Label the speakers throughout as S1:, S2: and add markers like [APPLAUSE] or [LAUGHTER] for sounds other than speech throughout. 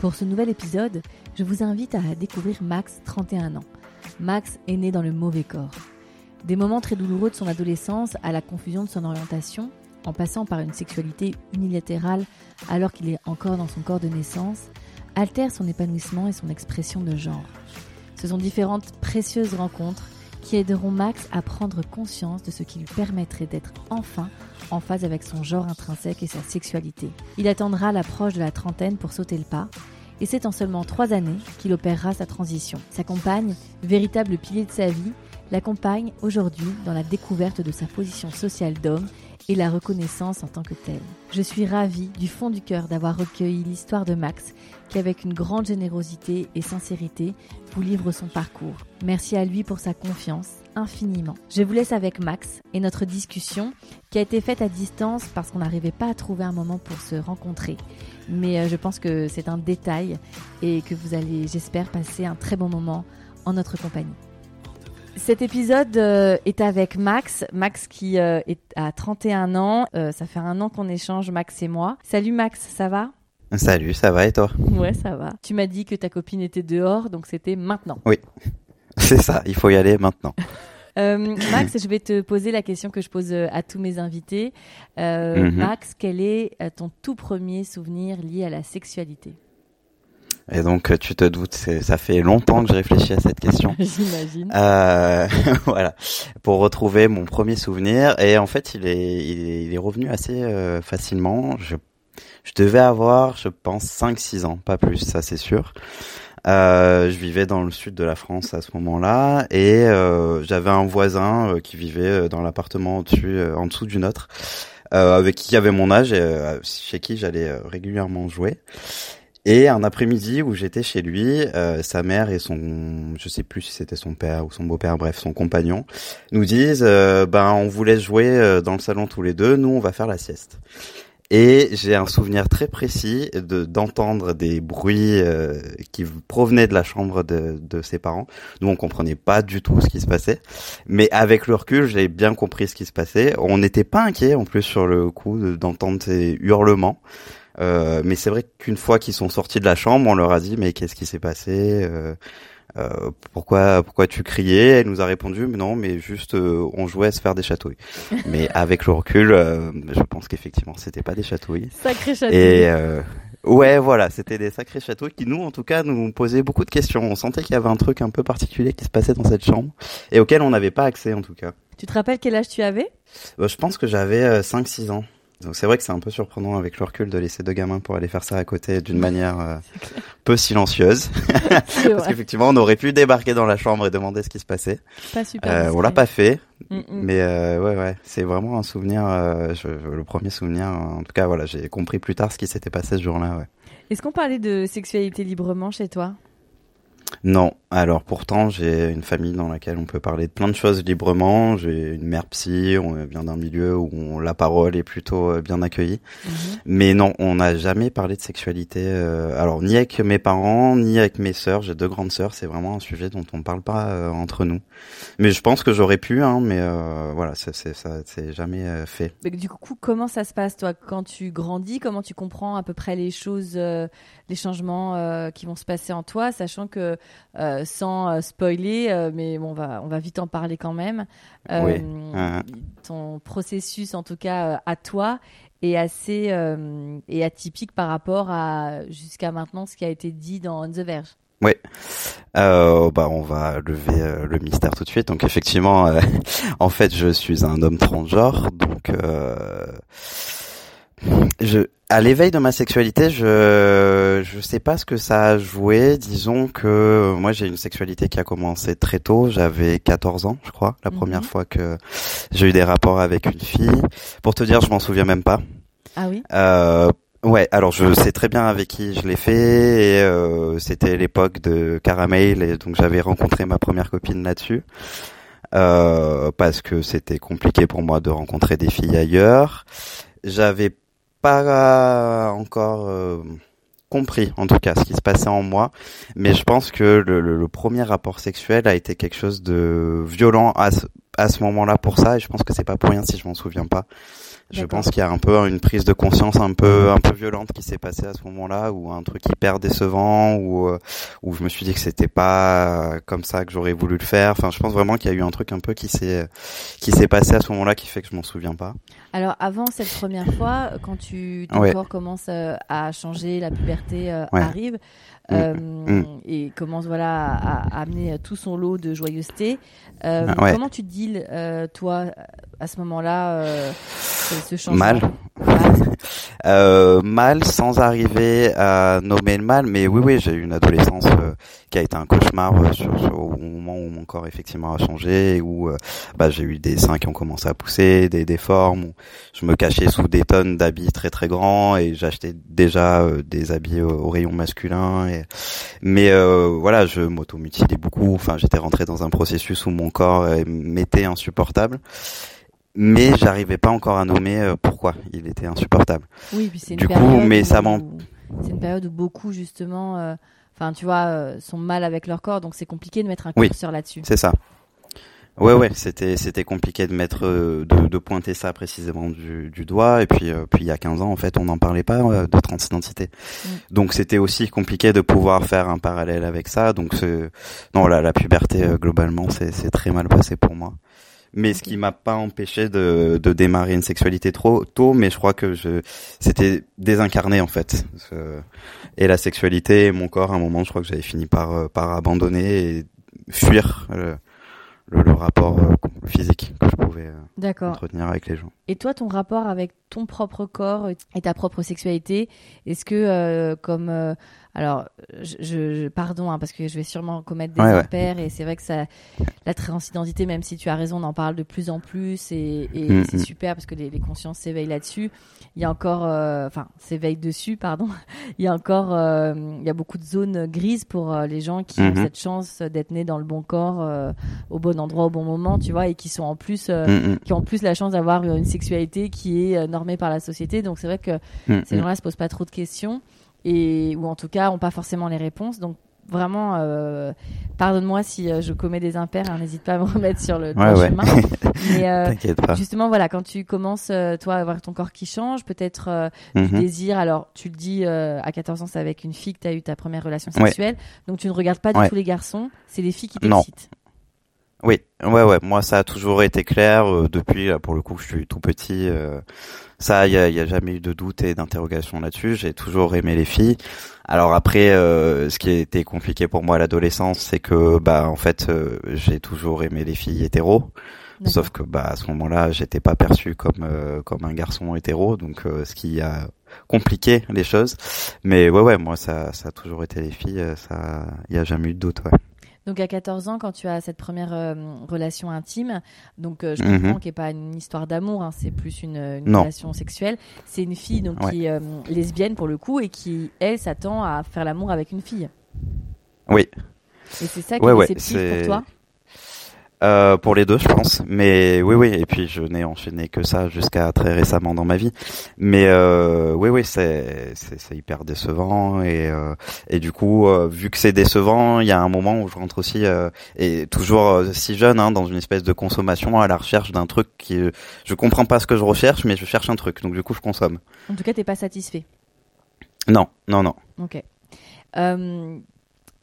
S1: Pour ce nouvel épisode, je vous invite à découvrir Max, 31 ans. Max est né dans le mauvais corps. Des moments très douloureux de son adolescence à la confusion de son orientation, en passant par une sexualité unilatérale alors qu'il est encore dans son corps de naissance, altèrent son épanouissement et son expression de genre. Ce sont différentes précieuses rencontres qui aideront Max à prendre conscience de ce qui lui permettrait d'être enfin en phase avec son genre intrinsèque et sa sexualité. Il attendra l'approche de la trentaine pour sauter le pas, et c'est en seulement trois années qu'il opérera sa transition. Sa compagne, véritable pilier de sa vie, l'accompagne aujourd'hui dans la découverte de sa position sociale d'homme et la reconnaissance en tant que telle. Je suis ravie du fond du cœur d'avoir recueilli l'histoire de Max, avec une grande générosité et sincérité vous livre son parcours. Merci à lui pour sa confiance, infiniment. Je vous laisse avec Max et notre discussion qui a été faite à distance parce qu'on n'arrivait pas à trouver un moment pour se rencontrer. Mais euh, je pense que c'est un détail et que vous allez, j'espère, passer un très bon moment en notre compagnie. Cet épisode euh, est avec Max, Max qui euh, est à 31 ans. Ça fait un an qu'on échange, Max et moi. Salut Max, ça va?
S2: Salut, ça va et toi?
S1: Ouais, ça va. Tu m'as dit que ta copine était dehors, donc c'était maintenant.
S2: Oui, [LAUGHS] c'est ça, il faut y aller maintenant.
S1: Euh, Max, je vais te poser la question que je pose euh, à tous mes invités. Euh,
S2: Mhm.
S1: Max, quel est ton tout premier souvenir lié à la sexualité?
S2: Et donc, tu te doutes, ça fait longtemps que je réfléchis à cette question. [LAUGHS]
S1: J'imagine.
S2: Euh, [LAUGHS] voilà, pour retrouver mon premier souvenir. Et en fait, il est, il est, il est revenu assez euh, facilement. Je, je devais avoir, je pense, 5-6 ans, pas plus, ça c'est sûr. Euh, je vivais dans le sud de la France à ce moment-là et euh, j'avais un voisin euh, qui vivait euh, dans l'appartement au-dessus, euh, en dessous du nôtre, avec qui avait mon âge et chez qui j'allais régulièrement jouer. Et un après-midi où j'étais chez lui, sa mère et son, je sais plus si c'était son père ou son beau-père, bref, son compagnon, nous disent, ben on vous laisse jouer dans le salon tous les deux, nous on va faire la sieste. Et j'ai un souvenir très précis de d'entendre des bruits euh, qui provenaient de la chambre de, de ses parents. Nous on comprenait pas du tout ce qui se passait, mais avec le recul j'ai bien compris ce qui se passait. On n'était pas inquiet en plus sur le coup de- d'entendre ces hurlements. Euh, mais c'est vrai qu'une fois qu'ils sont sortis de la chambre, on leur a dit mais qu'est-ce qui s'est passé euh, euh, Pourquoi pourquoi tu criais? Elle nous a répondu mais non mais juste euh, on jouait à se faire des chatouilles. [LAUGHS] mais avec le recul, euh, je pense qu'effectivement c'était pas des chatouilles.
S1: Sacré château.
S2: Et euh, ouais voilà c'était des sacrés chatouilles qui nous en tout cas nous posaient beaucoup de questions. On sentait qu'il y avait un truc un peu particulier qui se passait dans cette chambre et auquel on n'avait pas accès en tout cas.
S1: Tu te rappelles quel âge tu avais?
S2: Euh, je pense que j'avais euh, 5-6 ans. Donc c'est vrai que c'est un peu surprenant avec le recul de laisser deux gamins pour aller faire ça à côté d'une manière euh, peu silencieuse. [LAUGHS] [LAUGHS] Parce qu'effectivement, on aurait pu débarquer dans la chambre et demander ce qui se passait.
S1: Pas super.
S2: Euh, on l'a pas fait,
S1: Mm, mm.
S2: mais euh, ouais, ouais, c'est vraiment un souvenir. euh, je- le premier souvenir, en tout cas, voilà, j'ai compris plus tard ce qui s'était passé ce jour-là. Ouais.
S1: Est-ce qu'on parlait de sexualité librement chez toi?
S2: Non, alors pourtant j'ai une famille dans laquelle on peut parler de plein de choses librement. J'ai une mère psy, on vient d'un milieu où on- la parole est plutôt euh, bien accueillie.
S1: Mhm.
S2: Mais non, on n'a jamais parlé de sexualité. euh, alors ni avec mes parents, ni avec mes sœurs. J'ai deux grandes sœurs. C'est vraiment un sujet dont on ne parle pas euh, entre nous. Mais je pense que j'aurais pu, hein, mais euh, voilà, c'est c'est ça, c'est jamais fait.
S1: Mais Du coup, comment ça se passe, toi, quand tu grandis? Comment tu comprends à peu près les choses, les changements qui vont se passer en toi, sachant que, euh, sans euh, spoiler, euh, mais bon, on va, on va vite en parler quand même,
S2: Oui. Ah.
S1: ton processus, en tout cas, à toi, est assez est atypique par rapport à jusqu'à maintenant ce qui a été dit dans On the Verge.
S2: Oui. Euh, bah, on va lever euh, le mystère tout de suite. Donc, effectivement, euh, [LAUGHS] en fait, je suis un homme transgenre. Donc, je, à l'éveil de ma sexualité, je, je sais pas ce que ça a joué. Disons que moi, j'ai une sexualité qui a commencé très tôt. J'avais 14 ans, je crois, la
S1: Mhm.
S2: première fois que j'ai eu des rapports avec une fille. Pour te dire, je m'en souviens même pas.
S1: Ah oui
S2: Euh, ouais, alors je sais très bien avec qui je l'ai fait. Et, euh, c'était l'époque de Caramel, et donc j'avais rencontré ma première copine là-dessus. Euh, parce que c'était compliqué pour moi de rencontrer des filles ailleurs. J'avais pas encore euh, compris, en tout cas, ce qui se passait en moi, mais je pense que le, le, le premier rapport sexuel a été quelque chose de violent à ce, à ce moment-là pour ça, et je pense que c'est pas pour rien si je m'en souviens pas. Je pense qu'il y a un peu une prise de conscience un peu un peu violente qui s'est passée à ce moment-là, ou un truc hyper décevant, ou euh, où je me suis dit que c'était pas comme ça que j'aurais voulu le faire. Enfin, je pense vraiment qu'il y a eu un truc un peu qui s'est qui s'est passé à ce moment-là qui fait que je m'en souviens pas.
S1: Alors avant cette première fois, quand tu ton ouais. corps commence euh, à changer, la puberté euh, ouais. arrive. Mm. Euh, mm. et commence voilà à, à, amener tout son lot de joyeuseté. Euh, ouais. Comment tu deals toi à ce moment-là ce changement?
S2: Mal. Mal. Euh, mal sans arriver à nommer le mal, mais oui, oui, j'ai eu une adolescence euh, qui a été un cauchemar euh, sur, sur, au moment où mon corps effectivement a changé, où euh, bah, j'ai eu des seins qui ont commencé à pousser, des déformes, où je me cachais sous des tonnes d'habits très très grands et j'achetais déjà euh, des habits au, rayon masculin. Et... Mais voilà, je m'automutilais beaucoup. Enfin, j'étais rentré dans un processus où mon corps m'était insupportable mais j'arrivais pas encore à nommer euh, pourquoi il était insupportable.
S1: Oui, puis c'est une
S2: du
S1: période
S2: coup, mais ça m'en
S1: C'est une période où beaucoup justement, euh, enfin tu vois, euh, sont mal avec leur corps, donc c'est compliqué de mettre un
S2: Oui.
S1: curseur là-dessus.
S2: c'est ça. Ouais ouais, c'était c'était compliqué de mettre euh, de, de pointer ça précisément du, du doigt et puis euh, puis il y a 15 ans en fait, on n'en parlait pas euh, de transidentité.
S1: Mm.
S2: Donc c'était aussi compliqué de pouvoir faire un parallèle avec ça. Donc non la, la puberté euh, globalement c'est c'est très mal passé pour moi. Mais ce qui m'a pas empêché de, de démarrer une sexualité trop tôt, mais je crois que je c'était désincarné en fait. Et la sexualité et mon corps, à un moment, je crois que j'avais fini par euh, par abandonner et fuir le, le, le rapport euh, physique que je pouvais euh, entretenir avec les gens.
S1: Et toi, ton rapport avec ton propre corps et ta propre sexualité, est-ce que euh, comme euh, alors, je, je- pardon hein, parce que je vais sûrement commettre des
S2: Ouais, ouais.
S1: impairs et c'est vrai que ça, la transidentité, même si tu as raison, on en parle de plus en plus et, et
S2: Mm,
S1: c'est
S2: mm.
S1: super parce que les, les consciences s'éveillent là-dessus. Il y a encore, euh, enfin, s'éveillent dessus, pardon. [LAUGHS] Il y a encore, euh, il y a beaucoup de zones grises pour euh, les gens qui ont
S2: Mhm.
S1: cette chance d'être nés dans le bon corps, euh, au bon endroit, au bon moment, tu vois, et qui sont en plus euh,
S2: Mm, mm,
S1: qui ont en plus la chance d'avoir une sexualité qui est euh, normée par la société. Donc c'est vrai que
S2: mm,
S1: ces gens-là se posent pas trop de questions et ou en tout cas ont pas forcément les réponses. Donc vraiment, euh, pardonne-moi si euh, je commets des impairs, hein, n'hésite pas à me remettre sur le droit
S2: Ouais, ouais.
S1: chemin. [LAUGHS] Mais euh,
S2: T'inquiète pas.
S1: justement, voilà, quand tu commences, euh, toi, à avoir ton corps qui change, peut-être euh, du
S2: Mhm.
S1: désir. Alors, tu le dis, à 14 ans, c'est avec une fille que tu as eu ta première relation
S2: Ouais.
S1: sexuelle. Donc, tu ne regardes pas du tout les garçons. C'est les filles qui t'excitent.
S2: Oui, ouais, ouais. Moi, ça a toujours été clair euh, depuis, là, pour le coup, je suis tout petit. euh, ça, il y a, y a jamais eu de doute et d'interrogation là-dessus. J'ai toujours aimé les filles. Alors après, euh, ce qui a été compliqué pour moi à l'adolescence, c'est que, bah, en fait, euh, j'ai toujours aimé les filles hétéros. Sauf que, bah, à ce moment-là, j'étais pas perçu comme euh, comme un garçon hétéro, donc euh, ce qui a compliqué les choses. Mais ouais, ouais, moi, ça, ça a toujours été les filles. Ça, il y a jamais eu de doute. Ouais.
S1: Donc à 14 ans, quand tu as cette première euh, relation intime, donc euh, je
S2: Mhm.
S1: comprends qu'il n'y ait pas une histoire d'amour, hein, c'est plus une, relation sexuelle. C'est une fille donc
S2: Ouais.
S1: qui est euh, lesbienne pour le coup et qui elle s'attend à faire l'amour avec une fille.
S2: Oui.
S1: Et c'est ça qui
S2: Ouais,
S1: est
S2: ouais,
S1: pour toi?
S2: Euh, pour les deux, je pense. Mais oui, oui. Et puis je n'ai enchaîné que ça jusqu'à très récemment dans ma vie. Mais euh, oui, oui, c'est c'est hyper décevant et euh, et du coup, euh, vu que c'est décevant, il y a un moment où je rentre aussi euh, et toujours euh, si jeune, hein, dans une espèce de consommation à la recherche d'un truc qui je comprends pas ce que je recherche, mais je cherche un truc. Donc du coup, je consomme.
S1: En tout cas, t'es pas satisfait.
S2: Non, non, non.
S1: Ok.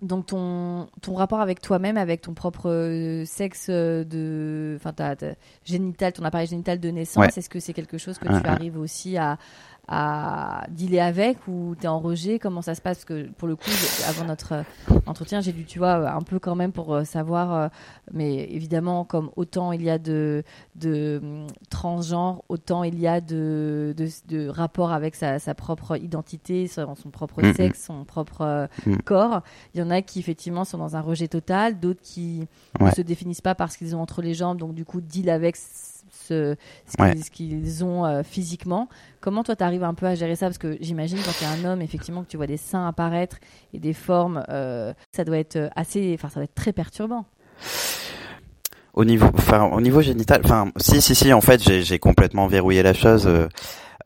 S1: Donc ton, ton rapport avec toi-même, avec ton propre euh, sexe euh, de, enfin ta, ta génital, ton appareil génital de naissance,
S2: Ouais.
S1: est-ce que c'est quelque chose que
S2: Ah,
S1: tu
S2: ah.
S1: arrives aussi à à dealer avec ou t'es en rejet Comment ça se passe? Parce que pour le coup, avant notre euh, entretien, j'ai dû, tu vois, un peu quand même pour euh, savoir. euh, mais évidemment, comme autant il y a de de hum, transgenres, autant il y a de de, de rapports avec sa, sa propre identité, son, son propre sexe, son propre
S2: Mhm.
S1: corps. Il y en a qui effectivement sont dans un rejet total, d'autres qui ne se définissent pas parce qu'ils ont entre les jambes, donc du coup deal avec ce, qu'ils ont physiquement. Comment toi, tu arrives un peu à gérer ça? Parce que j'imagine quand tu es un homme, effectivement, que tu vois des seins apparaître et des formes, ça doit être assez, enfin, ça doit être très perturbant
S2: au niveau, enfin, au niveau génital, enfin, si, si, si, en fait, j'ai complètement verrouillé la chose. Euh,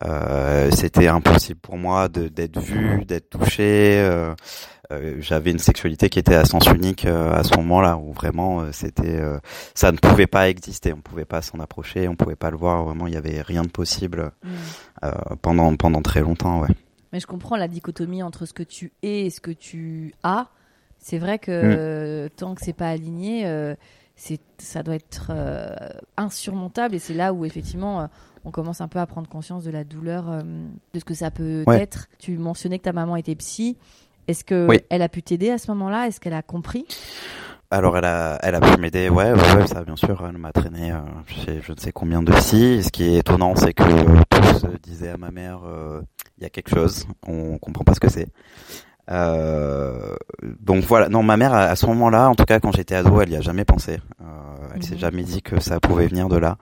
S2: euh, C'était impossible pour moi d'être vu, d'être touché. Euh, euh, J'avais une sexualité qui était à sens unique euh, à ce moment-là, où vraiment, euh, c'était, ça ne pouvait pas exister. On pouvait pas s'en approcher, on pouvait pas le voir. Vraiment, il y avait rien de possible mm. pendant pendant très longtemps, ouais.
S1: Mais je comprends la dichotomie entre ce que tu es et ce que tu as. C'est vrai que mm. tant que c'est pas aligné c'est ça doit être euh, insurmontable et c'est là où effectivement euh, on commence un peu à prendre conscience de la douleur euh, de ce que ça peut être. Tu mentionnais que ta maman était psy. Est-ce que elle a pu t'aider à ce moment-là? Est-ce qu'elle a compris?
S2: Alors elle a, elle a pu m'aider, ouais, ouais, ça bien sûr, elle m'a traîné chez je ne sais combien de psy. Ce qui est étonnant, c'est que tous disaient à ma mère, il y a quelque chose, on comprend pas ce que c'est. Euh, donc voilà, non, ma mère à, ce moment-là, en tout cas quand j'étais ado, elle y a jamais pensé. Elle s'est mhm. jamais dit que ça pouvait venir de là.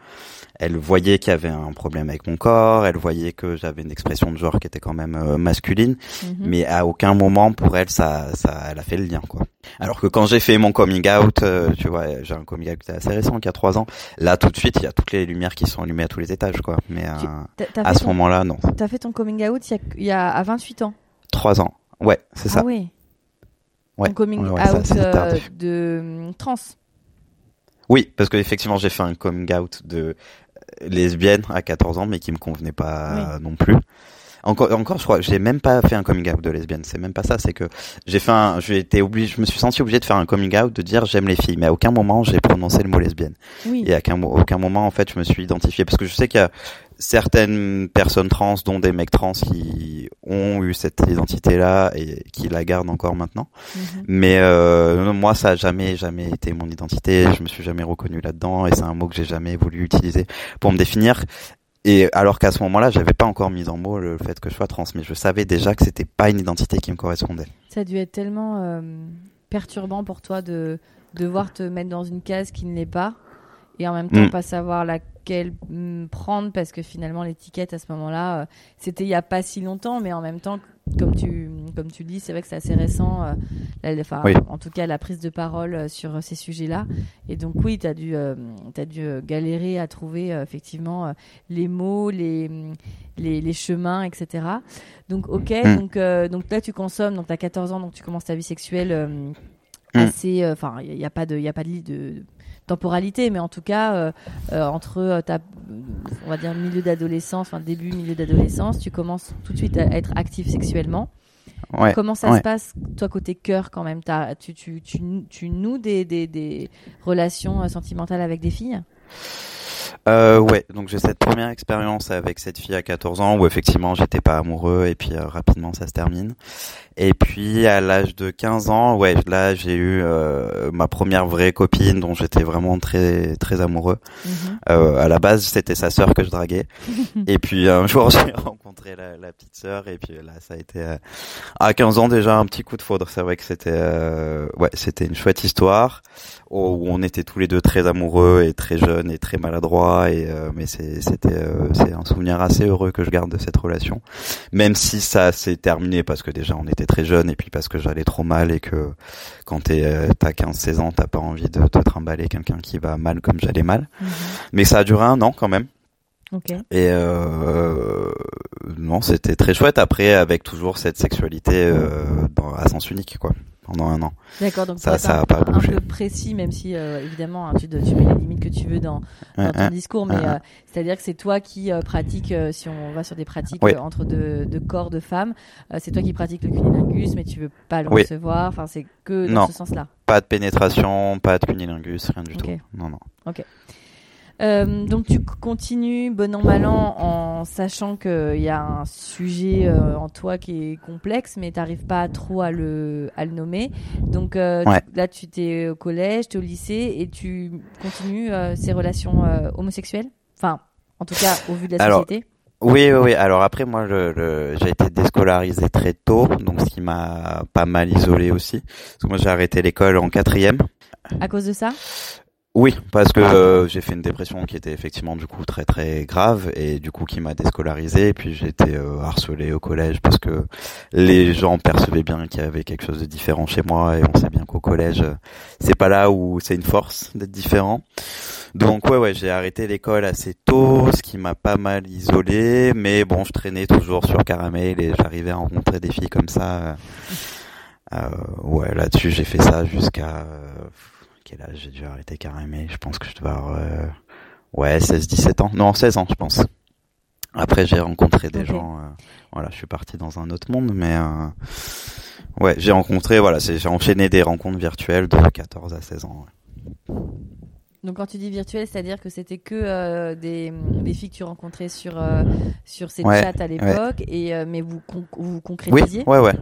S2: Elle voyait qu'il y avait un problème avec mon corps, elle voyait que j'avais une expression de genre qui était quand même euh, masculine, mhm. mais à aucun moment pour elle ça, ça, elle a fait le lien quoi. Alors que quand j'ai fait mon coming out, euh, tu vois, j'ai un coming out assez récent, qui a trois ans. Là, tout de suite, il y a toutes les lumières qui sont allumées à tous les étages, quoi. Mais euh, à ce moment-là, non.
S1: T'as fait ton coming out il y a, il y a à 28 ans.
S2: Trois ans. Ouais, c'est ça.
S1: Ah oui. Ouais. coming out euh, de euh, trans.
S2: Oui, parce qu'effectivement, j'ai fait un coming out de euh, lesbienne à 14 ans, mais qui me convenait pas non plus. Encore, encore, je crois, j'ai même pas fait un coming out de lesbienne. C'est même pas ça. C'est que j'ai fait un, j'ai été obligé, je me suis senti obligé de faire un coming out de dire j'aime les filles, mais à aucun moment j'ai prononcé le mot lesbienne. Oui. Et à aucun, aucun moment en fait je me suis identifié parce que je sais qu'il y a certaines personnes trans, dont des mecs trans, qui ont eu cette identité-là et qui la gardent encore maintenant. Mhm. Mais euh, moi, ça a jamais, jamais été mon identité. Je me suis jamais reconnu là-dedans et c'est un mot que j'ai jamais voulu utiliser pour me définir. Et alors qu'à ce moment-là, j'avais pas encore mis en mots le fait que je sois trans, mais je savais déjà que c'était pas une identité qui me correspondait.
S1: Ça a dû être tellement euh, perturbant pour toi de devoir te mettre dans une case qui ne l'est pas et en même temps mm. pas savoir la quelle mm, prendre parce que finalement l'étiquette à ce moment-là, euh, c'était il y a pas si longtemps, mais en même temps, comme tu comme tu dis, c'est vrai que c'est assez récent. Euh, enfin, en tout cas, la prise de parole euh, sur ces sujets-là. Et donc oui, tu as dû as dû galérer à trouver effectivement les mots, les, les, les chemins, etc. Donc ok, mm. donc donc là tu consommes, donc tu as 14 ans, donc tu commences ta vie sexuelle. assez enfin il n'y a, pas de y a pas de, de temporalité, mais en tout cas, euh, euh, entre euh, ta, on va dire, milieu d'adolescence, enfin début, milieu d'adolescence, tu commences tout de suite à être actif sexuellement. Comment ça se passe, toi, côté cœur, quand même? As, tu, tu, tu, tu, noues des, des, des relations sentimentales avec des filles?
S2: Euh, ouais, donc j'ai cette première expérience avec cette fille à 14 ans où effectivement j'étais pas amoureux et puis euh, rapidement ça se termine. Et puis à l'âge de 15 ans, ouais, là j'ai eu euh, ma première vraie copine dont j'étais vraiment très très amoureux. Euh, à la base c'était sa sœur que je draguais. [LAUGHS] et puis un jour [LAUGHS] j'ai rencontré la, la, petite sœur et puis là ça a été euh, à 15 ans déjà un petit coup de foudre. C'est vrai que c'était ouais c'était une chouette histoire où on était tous les deux très amoureux et très jeunes et très maladroits et euh, mais c'était euh, c'est un souvenir assez heureux que je garde de cette relation même si ça s'est terminé parce que déjà on était très jeunes et puis parce que j'allais trop mal et que quand t'es euh, t'as 15 16 ans t'as pas envie de te trimballer quelqu'un qui va mal comme j'allais mal mhm. mais ça a duré un an quand même Okay. Et euh, non, c'était très chouette. Après, avec toujours cette sexualité euh, dans, à sens unique, quoi pendant un an.
S1: D'accord, donc ça, ça un, pas bougé. un peu précis, même si euh, évidemment hein, tu, tu mets les limites que tu veux dans, dans ton discours, mais euh, c'est-à-dire que c'est toi qui euh, pratique, si on va sur des pratiques entre deux, deux, corps de femmes, c'est toi qui pratiques le cunilingus, mais tu veux pas le recevoir. Enfin, c'est que dans ce sens-là.
S2: Pas de pénétration, pas de cunilingus, rien du tout. Non, non.
S1: Ok. Euh, donc tu continues bon an mal an en sachant qu'il y a un sujet euh, en toi qui est complexe, mais tu n'arrives pas trop à le, à le nommer. Donc euh, là, tu t'es au collège, tu es au lycée et tu continues ces relations homosexuelles? Enfin, en tout cas, au vu de la société?
S2: Oui, oui, oui. Alors après, moi, le, j'ai été déscolarisé très tôt, donc ce qui m'a pas mal isolé aussi. Parce que moi, j'ai arrêté l'école en quatrième.
S1: À cause de ça?
S2: Oui, parce que euh, j'ai fait une dépression qui était effectivement du coup très très grave et du coup qui m'a déscolarisé. Et puis j'ai été euh, harcelé au collège parce que les gens percevaient bien qu'il y avait quelque chose de différent chez moi et on sait bien qu'au collège c'est pas là où c'est une force d'être différent. Donc ouais ouais j'ai arrêté l'école assez tôt, ce qui m'a pas mal isolé, mais bon je traînais toujours sur Caramel et j'arrivais à rencontrer des filles comme ça. Euh, ouais là-dessus j'ai fait ça jusqu'à quel âge j'ai dû arrêter Caramé Je pense que je devais avoir euh, ouais 16-17 ans. Non 16 ans je pense. Après j'ai rencontré des gens. Euh, voilà, je suis parti dans un autre monde, mais euh, ouais j'ai rencontré voilà j'ai enchaîné des rencontres virtuelles de 14 à 16 ans.
S1: Donc quand tu dis virtuel, c'est-à-dire que c'était que des, des, filles que tu rencontrais sur sur ces chats à l'époque et mais vous vous concrétisiez?
S2: Oui, ouais ouais.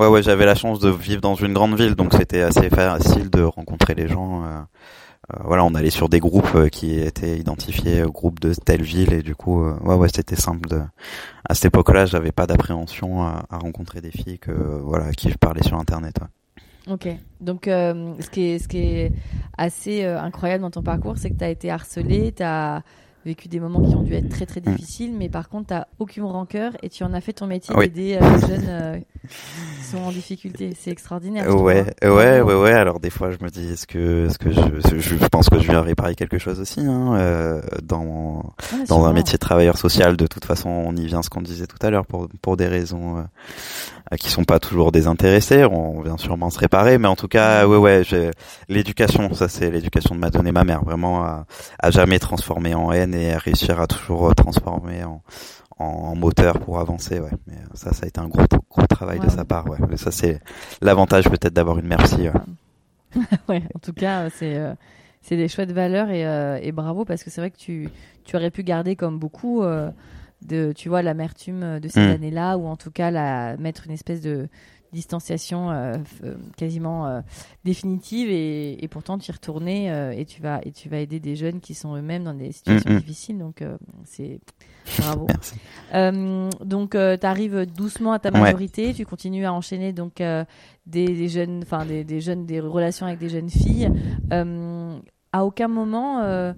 S2: Ouais, ouais, j'avais la chance de vivre dans une grande ville, donc c'était assez facile de rencontrer les gens. Euh, euh, voilà, on allait sur des groupes euh, qui étaient identifiés au groupe de telle ville, et du coup, ouais, ouais, c'était simple. De... À cette époque-là, j'avais pas d'appréhension à, rencontrer des filles que voilà, qui je parlais sur Internet.
S1: Ok. Donc, ce qui est ce qui est assez incroyable dans ton parcours, c'est que tu as été harcelé, tu vécu des moments qui ont dû être très très mm. difficiles, mais par contre, tu n'as aucune rancœur et tu en as fait ton métier d'aider euh, les jeunes euh, qui sont en difficulté. [LAUGHS] C'est extraordinaire.
S2: Ouais, ouais, ouais, ouais. Alors des fois, je me dis, est-ce que, est-ce que je, je pense que je viens réparer quelque chose aussi hein, euh, dans ah, dans un métier de travailleur social. De toute façon, on y vient ce qu'on disait tout à l'heure pour pour des raisons qui sont pas toujours désintéressés. On vient sûrement se réparer, mais en tout cas, ouais, ouais, l'éducation, ça c'est l'éducation de m'a donné ma mère, vraiment à, à jamais transformer en haine et à réussir à toujours transformer en, en moteur pour avancer. Ouais. Mais ça, ça a été un gros, gros travail de sa part. Ouais. Mais ça, c'est l'avantage peut-être d'avoir une merci.
S1: ouais, [LAUGHS] en tout cas, c'est euh, c'est des chouettes valeurs et, euh, et bravo parce que c'est vrai que tu, tu aurais pu garder comme beaucoup euh, de, tu vois, l'amertume de ces mm. années-là ou en tout cas la, mettre une espèce de distanciation euh, euh, quasiment euh, définitive et, et, pourtant tu y retourner et tu vas et tu vas aider des jeunes qui sont eux-mêmes dans des situations difficiles. Donc c'est bravo. Donc tu arrives doucement à ta majorité tu continues à enchaîner donc des, des, jeunes enfin des, des, jeunes des relations avec des jeunes filles. À aucun moment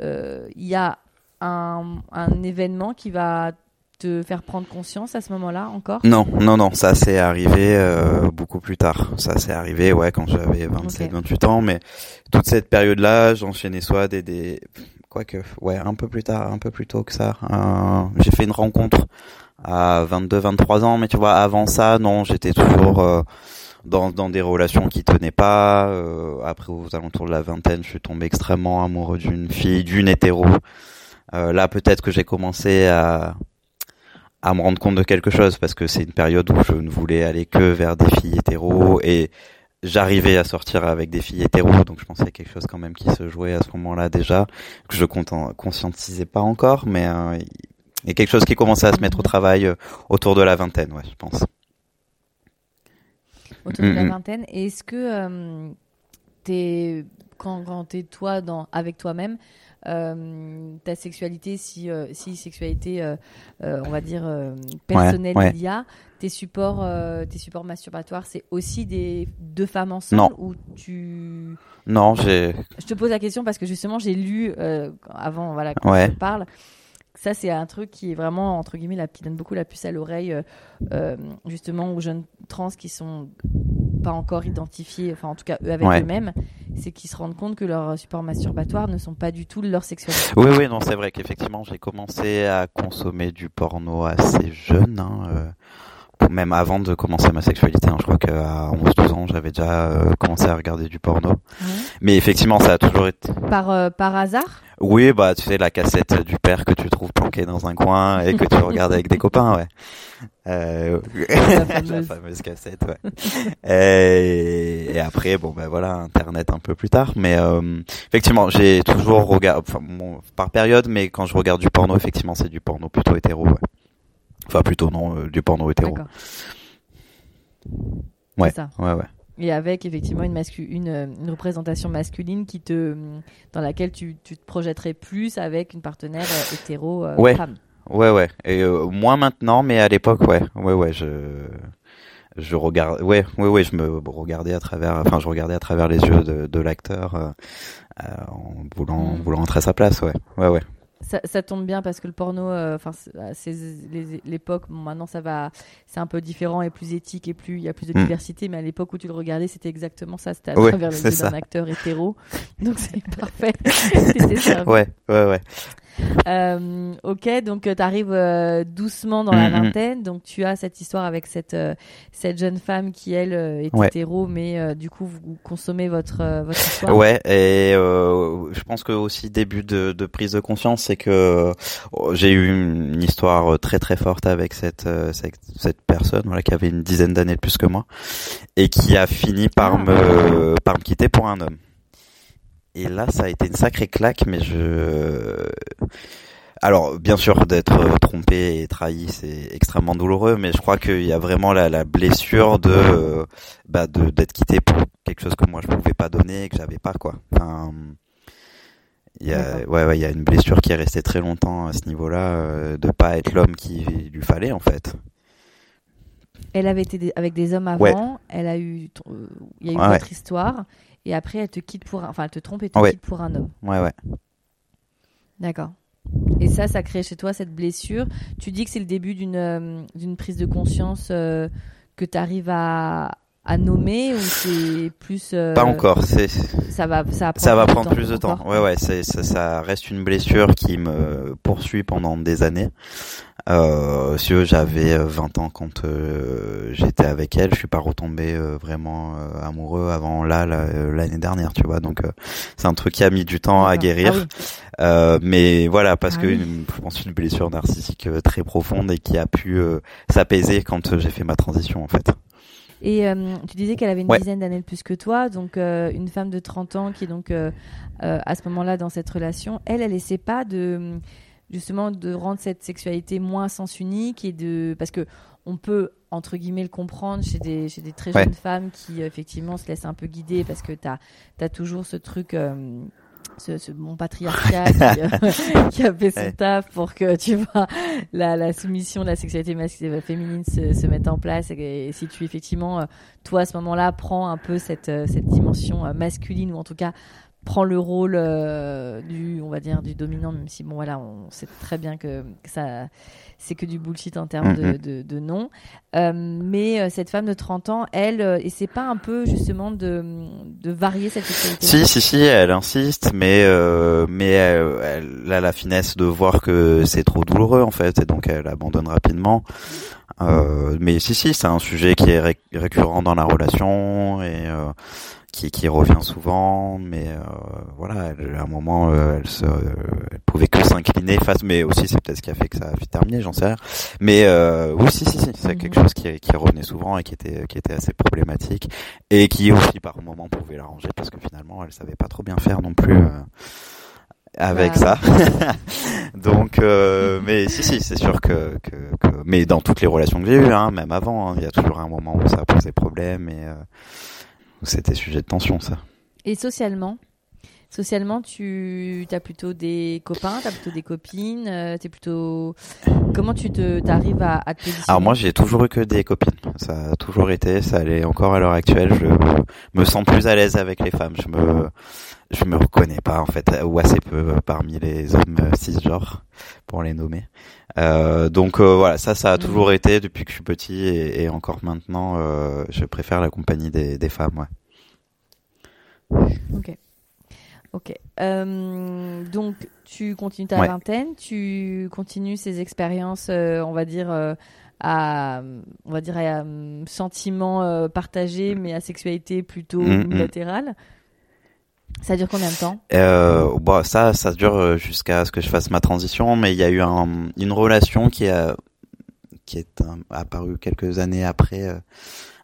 S1: il y a un, un événement qui va te faire prendre conscience à ce moment-là encore?
S2: Non, non, non, ça c'est arrivé euh, beaucoup plus tard. Ça c'est arrivé, ouais, quand j'avais 27, 28 ans, mais toute cette période-là, j'enchaînais soit des, des, quoique, ouais, un peu plus tard, un peu plus tôt que ça. Euh, j'ai fait une rencontre à 22, 23 ans, mais tu vois, avant ça, non, j'étais toujours euh, dans, dans des relations qui tenaient pas. Euh, après, aux alentours de la vingtaine, je suis tombé extrêmement amoureux d'une fille, d'une hétéro. Euh, là, peut-être que j'ai commencé à à me rendre compte de quelque chose parce que c'est une période où je ne voulais aller que vers des filles hétéros et j'arrivais à sortir avec des filles hétéros donc je pensais quelque chose quand même qui se jouait à ce moment-là déjà que je conscientisais pas encore mais euh, il y a quelque chose qui commençait à se mettre au travail euh, autour de la vingtaine ouais je pense.
S1: Autour de la vingtaine et est-ce que euh, t'es quand, quand t'es toi dans avec toi-même ta sexualité, si, euh, si sexualité, euh, on va dire, personnelle il y a, tes supports, tes supports masturbatoires, c'est aussi des deux femmes ensemble
S2: non.
S1: ou tu
S2: Non, j'ai.
S1: Je te pose la question parce que justement j'ai lu avant, voilà, quand ouais. parle ça c'est un truc qui est vraiment entre guillemets la, qui donne beaucoup la puce à l'oreille euh, euh, justement aux jeunes trans qui sont pas encore identifiés enfin en tout cas eux avec eux-mêmes c'est qu'ils se rendent compte que leurs supports masturbatoires ne sont pas du tout leur sexualité.
S2: Oui oui non c'est vrai qu'effectivement j'ai commencé à consommer du porno assez jeune hein, euh, même avant de commencer ma sexualité. Hein, je crois qu'à 11-12 ans, j'avais déjà euh, commencé à regarder du porno. Mais effectivement, ça a toujours été...
S1: Par, euh, par hasard?
S2: Oui, bah tu sais, la cassette du père que tu trouves planquée dans un coin et que tu regardes avec des copains, ouais. Euh... La, [LAUGHS] fameuse. cassette, ouais. et... et, après, bon ben voilà, Internet un peu plus tard. Mais euh, effectivement, j'ai toujours regardé, enfin bon, par période, mais quand je regarde du porno, effectivement, c'est du porno plutôt hétéro, ouais. Enfin, plutôt non, euh, du porno hétéro. Ouais, ça. ouais, ouais.
S1: Et avec effectivement une, une, euh, une, représentation masculine qui te, dans laquelle tu, tu, te projetterais plus avec une partenaire euh, hétéro
S2: ouais.
S1: femme.
S2: Ouais, ouais. Et moins maintenant, mais à l'époque, ouais, ouais, ouais. Je je regarde, ouais, ouais, ouais, je me regardais à travers, enfin, je regardais à travers les yeux de, de l'acteur euh, euh en voulant, mm. voulant entrer à sa place, ouais, ouais, ouais.
S1: Ça, ça, tombe bien parce que le porno, euh, enfin, c'est l'époque. Bon, maintenant, ça va, c'est un peu différent et plus éthique et plus il y a plus de mm. diversité. Mais à l'époque où tu le regardais, c'était exactement ça. C'était à travers le yeux d'un acteur hétéro. [LAUGHS] Donc c'est [LAUGHS] parfait. [LAUGHS]
S2: ouais, ouais, ouais.
S1: Euh, ok, donc euh, tu arrives euh, doucement dans la mm, mm. vingtaine, donc tu as cette histoire avec cette euh, cette jeune femme qui elle est hétéro, mais du coup vous consommez votre votre histoire.
S2: Ouais, et je pense que aussi début de, de prise de conscience, c'est que j'ai eu une histoire très très forte avec cette cette, cette personne, voilà, qui avait une dizaine d'années de plus que moi, et qui a fini par ah. me par me quitter pour un homme. Et là, ça a été une sacrée claque, mais je... Alors, bien sûr, d'être trompé et trahi, c'est extrêmement douloureux, mais je crois qu'il y a vraiment la, la blessure de, bah, de d'être quitté pour quelque chose que moi je pouvais pas donner et que j'avais pas, quoi. Enfin, il y a, ouais, ouais, il y a une blessure qui est restée très longtemps à ce niveau-là, euh, de pas être l'homme qu'il lui fallait, en fait.
S1: Elle avait été avec des hommes avant, elle a eu, il y a eu votre histoire, et après elle te quitte pour un... enfin elle te trompe et te quitte pour un homme.
S2: Ouais ouais.
S1: D'accord. Et ça, ça crée chez toi cette blessure. Tu dis que c'est le début d'une euh, d'une prise de conscience euh, que tu arrives à, à nommer ou c'est plus euh,
S2: Pas encore, c'est
S1: ça va ça,
S2: ça va prendre plus de temps. Ouais ouais, c'est ça, ça reste une blessure qui me poursuit pendant des années. Euh, si j'avais 20 euh, ans quand euh, j'étais avec elle, je suis pas retombé euh, vraiment amoureux avant là l'année dernière, tu vois. Donc c'est un truc qui a mis du temps à guérir. Ah mais voilà, parce ah que je pense une blessure narcissique très profonde et qui a pu s'apaiser quand j'ai fait ma transition en fait.
S1: Et tu disais qu'elle avait une dizaine d'années de plus que toi, donc une femme de 30 ans qui est donc à ce moment-là dans cette relation, elle, elle essaie pas de justement de rendre cette sexualité moins sens unique et de parce que on peut entre guillemets le comprendre chez des, chez des très jeunes femmes qui effectivement se laissent un peu guider parce que tu as, as, toujours ce truc euh, ce, ce mon patriarcat qui, [LAUGHS] euh, [LAUGHS] qui, a fait son taf pour que tu vois la, la soumission de la sexualité masculine euh, féminine se, se mette en place. Et, si tu effectivement toi à ce moment-là prends un peu cette cette dimension masculine ou en tout cas prend le rôle euh, du, on va dire, du dominant, même si bon voilà, on sait très bien que, ça, c'est que du bullshit en termes de, de, de nom. Euh, mais euh, cette femme de 30 ans, elle, et c'est pas un peu justement de, de varier cette sexualité
S2: Si, si, si, elle insiste, mais mais elle, a la finesse de voir que c'est trop douloureux en fait, et donc elle abandonne rapidement. mais si, si, c'est un sujet qui est récurrent dans la relation et qui, qui revient souvent, mais euh, voilà, à un moment, euh, elle, se, elle pouvait que s'incliner face, mais aussi c'est peut-être ce qui a fait que ça a terminé, j'en sais rien. Mais euh, oui, si, si, si, c'est mhm. quelque chose qui, qui revenait souvent et qui était, qui était assez problématique et qui aussi par moment pouvait l'arranger parce que finalement, elle savait pas trop bien faire non plus. Euh, avec ça. [LAUGHS] Donc, euh, mais si, si, c'est sûr que, que, que, mais dans toutes les relations que j'ai eues, hein, même avant, hein, il y a toujours un moment où ça posait problème et euh, c'était sujet de tension, ça.
S1: Et socialement Socialement, tu as plutôt des copains, tu as plutôt des copines, euh, plutôt comment tu te arrives à, à te
S2: Alors moi, j'ai toujours eu que des copines. Ça a toujours été, ça allait encore à l'heure actuelle. Je me sens plus à l'aise avec les femmes. Je me je me reconnais pas en fait ou assez peu parmi les hommes cisgenres pour les nommer. Euh, donc euh, voilà, ça, ça a toujours été depuis que je suis petit et, et encore maintenant, euh, je préfère la compagnie des, des femmes.
S1: Ouais. Ok. Ok. Donc, tu continues ta vingtaine, tu continues ces expériences, on va dire, à, on va dire, à sentiments partagés, mais à sexualité plutôt mm, mm. latérale. Ça dure combien de temps
S2: euh, bon, ça, ça dure jusqu'à ce que je fasse ma transition, mais il y a eu un, une relation qui a qui est apparue quelques années après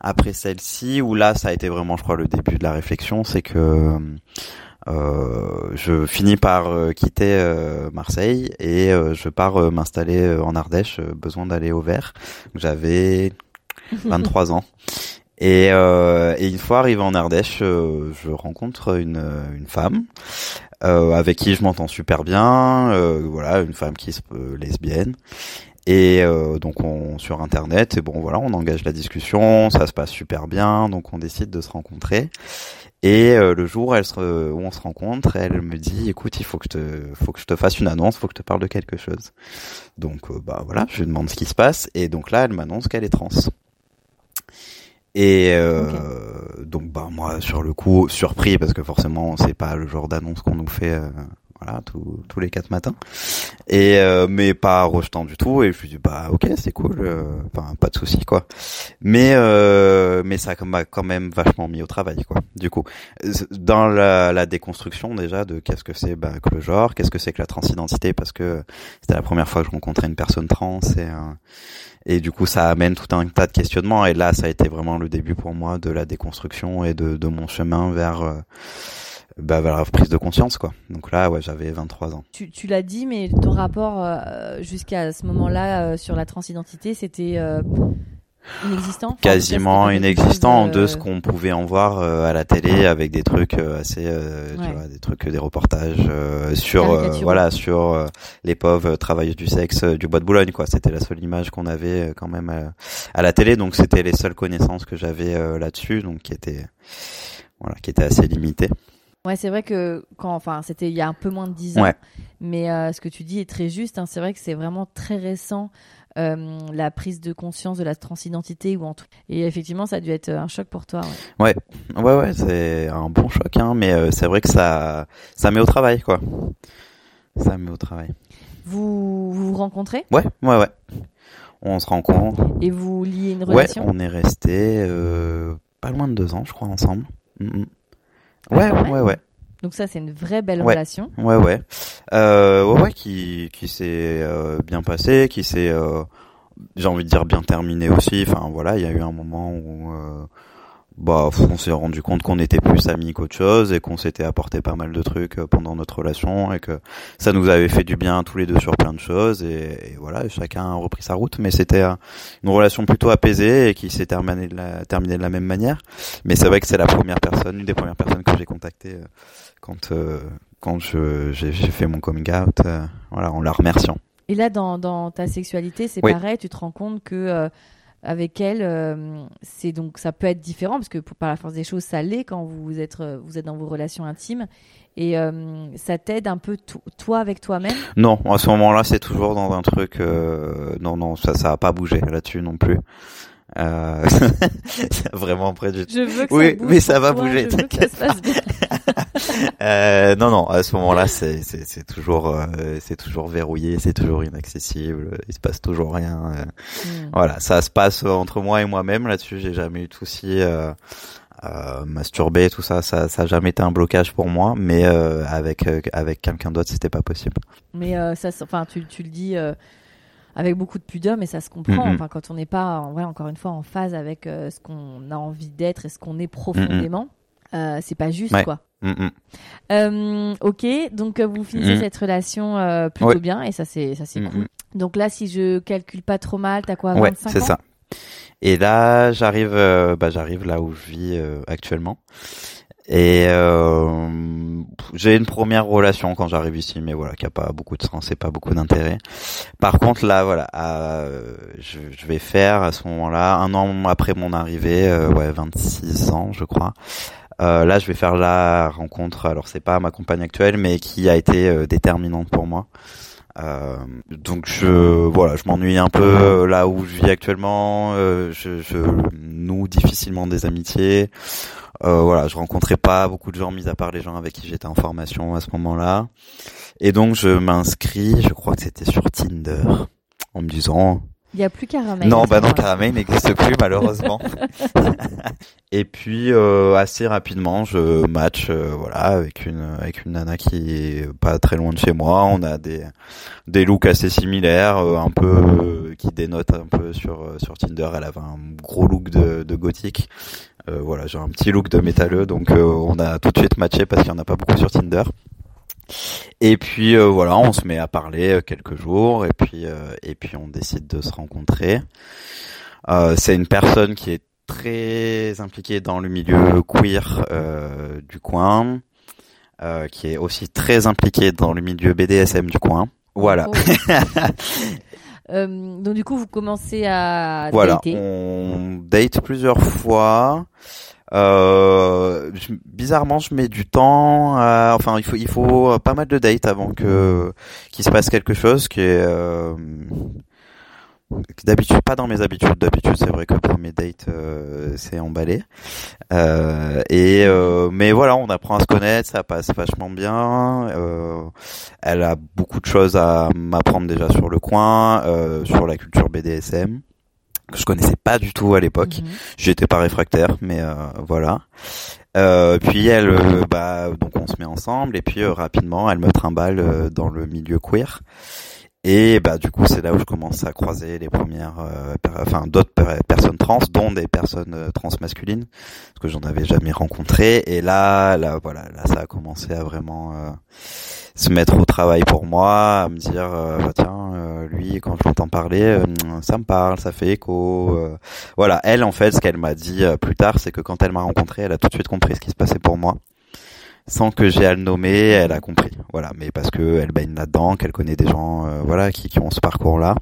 S2: après celle-ci, où là, ça a été vraiment, je crois, le début de la réflexion, c'est que euh, je finis par euh, quitter euh, Marseille et je pars m'installer en Ardèche, besoin d'aller au vert. J'avais [LAUGHS] 23 ans. Et, et, une fois arrivé en Ardèche, je rencontre une, une femme avec qui je m'entends super bien. voilà, une femme qui est lesbienne. Et euh, donc on sur internet et bon voilà on engage la discussion, ça se passe super bien, donc on décide de se rencontrer. Et euh, le jour où, elle se, où on se rencontre, elle me dit écoute il faut que je te faut que je te fasse une annonce, faut que je te parle de quelque chose. Donc euh, bah voilà je lui demande ce qui se passe et donc là elle m'annonce qu'elle est trans. Et euh, okay. donc bah moi sur le coup surpris parce que forcément c'est pas le genre d'annonce qu'on nous fait euh, voilà tous tous les quatre matins. Et euh, mais pas rejetant du tout. Et je lui dis bah ok c'est cool euh, enfin pas de souci quoi. Mais euh, mais ça m'a quand même vachement mis au travail quoi du coup. Dans la, la déconstruction déjà de qu'est-ce que c'est bah, que le genre qu'est-ce que c'est que la transidentité parce que c'était la première fois que je rencontrais une personne trans et et du coup ça amène tout un tas de questionnements. Et là ça a été vraiment le début pour moi de la déconstruction et de, de mon chemin vers euh, bah, vers la prise de conscience quoi. Donc là ouais j'avais 23 ans.
S1: Tu, tu l'as dit mais ton rapport euh, jusqu'à ce moment là euh, sur la transidentité c'était euh, inexistant enfin,
S2: quasiment inexistant de ce qu'on pouvait en voir euh, à la télé avec des trucs euh, assez euh, ouais. tu vois, des trucs des reportages sur voilà sur les pauvres travailleuses du sexe du bois de Boulogne quoi c'était la seule image qu'on avait quand même à, la télé donc c'était les seules connaissances que j'avais là-dessus donc qui étaient voilà qui étaient assez limitées
S1: Ouais, c'est vrai que quand, enfin, c'était il y a un peu moins de dix ans,
S2: ouais.
S1: mais ce que tu dis est très juste. Hein, c'est vrai que c'est vraiment très récent euh, la prise de conscience de la transidentité ou en tout. Et effectivement, ça a dû être un choc pour toi.
S2: Ouais, ouais, ouais, ouais c'est un bon choc, hein, mais euh, c'est vrai que ça, ça met au travail, quoi. Ça met au travail.
S1: Vous vous, vous rencontrez?
S2: Ouais, ouais, ouais. On se rencontre.
S1: Et vous liez une relation?
S2: Ouais, on est resté euh, pas loin de deux ans, je crois, ensemble. Mm -hmm. Ouais, ouais, ouais, ouais.
S1: Donc ça, c'est une vraie belle
S2: ouais.
S1: relation.
S2: Ouais, ouais, euh, ouais, ouais, qui qui s'est euh, bien passé, qui s'est, euh, j'ai envie de dire bien terminé aussi. Enfin voilà, il y a eu un moment où euh, bah on s'est rendu compte qu'on était plus amis qu'autre chose et qu'on s'était apporté pas mal de trucs euh, pendant notre relation et que ça nous avait fait du bien tous les deux sur plein de choses et, et voilà, chacun a repris sa route. Mais c'était une relation plutôt apaisée et qui s'est terminée de la terminée de la même manière. Mais c'est vrai que c'est la première personne, une des premières personnes que j'ai contactées quand euh, quand je j'ai fait mon coming out, euh, voilà, en la remerciant.
S1: Et là, dans dans ta sexualité, c'est
S2: oui.
S1: pareil. Tu te rends compte que euh, avec elle, euh, c'est donc ça peut être différent parce que pour, par la force des choses, ça l'est quand vous êtes vous êtes dans vos relations intimes et euh, ça t'aide un peu toi avec toi-même?
S2: Non, à ce moment-là, c'est toujours dans un truc. non, non, ça ça a pas bougé là-dessus non plus. Euh... [LAUGHS] vraiment près du.
S1: Je veux que
S2: oui,
S1: ça bouge
S2: mais ça va
S1: toi,
S2: bouger.
S1: Bien. [LAUGHS]
S2: euh, non, non, à ce moment-là, c'est c'est c'est toujours euh, c'est toujours verrouillé, c'est toujours inaccessible, il se passe toujours rien. Euh, mm. Voilà, ça se passe entre moi et moi-même là-dessus. J'ai jamais eu de soucis. Euh, euh, masturber tout ça ça ça a jamais été un blocage pour moi mais euh, avec euh, avec quelqu'un d'autre c'était pas possible
S1: mais euh, ça enfin tu tu le dis euh, avec beaucoup de pudeur, mais ça se comprend. Enfin, quand on n'est pas, ouais, encore une fois, en phase avec euh, ce qu'on a envie d'être et ce qu'on est profondément, euh, c'est pas juste,
S2: ouais.
S1: quoi. Euh, ok, donc vous finissez cette relation euh, plutôt
S2: ouais.
S1: bien et ça c'est ça c'est cool. Donc là, si je calcule pas trop mal, t'as quoi, 25
S2: ouais, c'est ça. Et là, j'arrive, euh, bah, j'arrive là où je vis euh, actuellement. Et euh, j'ai une première relation quand j'arrive ici, mais voilà, qui a pas beaucoup de sens et pas beaucoup d'intérêt. Par contre, là, voilà, euh, je, je, vais faire à ce moment-là, un an après mon arrivée, euh, ouais, 26 ans, je crois. Euh, là, je vais faire la rencontre. Alors, c'est pas ma compagne actuelle, mais qui a été euh, déterminante pour moi. Euh, donc je voilà, je m'ennuie un peu là où je vis actuellement. Euh, je, je noue difficilement des amitiés. Euh, voilà, je rencontrais pas beaucoup de gens, mis à part les gens avec qui j'étais en formation à ce moment-là. Et donc je m'inscris, je crois que c'était sur Tinder, en me disant.
S1: Il y a plus Caramel.
S2: Non, bah non, Caramel n'existe plus malheureusement. [LAUGHS] Et puis euh, assez rapidement, je match euh, voilà avec une avec une nana qui est pas très loin de chez moi. On a des des looks assez similaires, euh, un peu euh, qui dénotent un peu sur euh, sur Tinder. Elle avait un gros look de, de gothique. voilà, j'ai un petit look de métalleux, donc on a tout de suite matché parce qu'il y en a pas beaucoup sur Tinder. Et puis euh, voilà, on se met à parler quelques jours et puis euh, et puis on décide de se rencontrer. Euh, c'est une personne qui est très impliquée dans le milieu queer du coin, qui est aussi très impliquée dans le milieu BDSM du coin. Voilà.
S1: Oh. [LAUGHS] Euh, donc du coup, vous commencez à
S2: Voilà,
S1: dater.
S2: on date plusieurs fois. Euh, bizarrement, je mets du temps. à- enfin, il faut, il faut pas mal de dates avant que qu'il se passe quelque chose qui est euh, d'habitude pas dans mes habitudes. D'habitude, c'est vrai que pour mes dates, euh, c'est emballé. Euh, et euh, mais voilà, on apprend à se connaître, ça passe vachement bien. Euh, elle a beaucoup de choses à m'apprendre déjà sur le coin, euh, sur la culture BDSM que je connaissais pas du tout à l'époque.
S1: Mhm.
S2: J'étais pas réfractaire, mais euh, voilà. Euh, puis elle, euh, bah, donc on se met ensemble et puis euh, rapidement, elle me trimballe dans le milieu queer. Et bah du coup, c'est là où je commence à croiser les premières, euh, enfin d'autres per- personnes trans, dont des personnes euh, trans masculines, parce que j'en avais jamais rencontré. Et là, là, voilà, là, ça a commencé à vraiment euh, se mettre au travail pour moi, à me dire, euh, bah, tiens, lui, quand je l'entends parler, ça me parle, ça fait écho. Voilà, elle, en fait, ce qu'elle m'a dit plus tard, c'est que quand elle m'a rencontré, elle a tout de suite compris ce qui se passait pour moi. Sans que j'ai à le nommer, elle a compris. Voilà, mais parce que elle baigne là-dedans, qu'elle connaît des gens, euh, voilà, qui, qui ont ce parcours-là.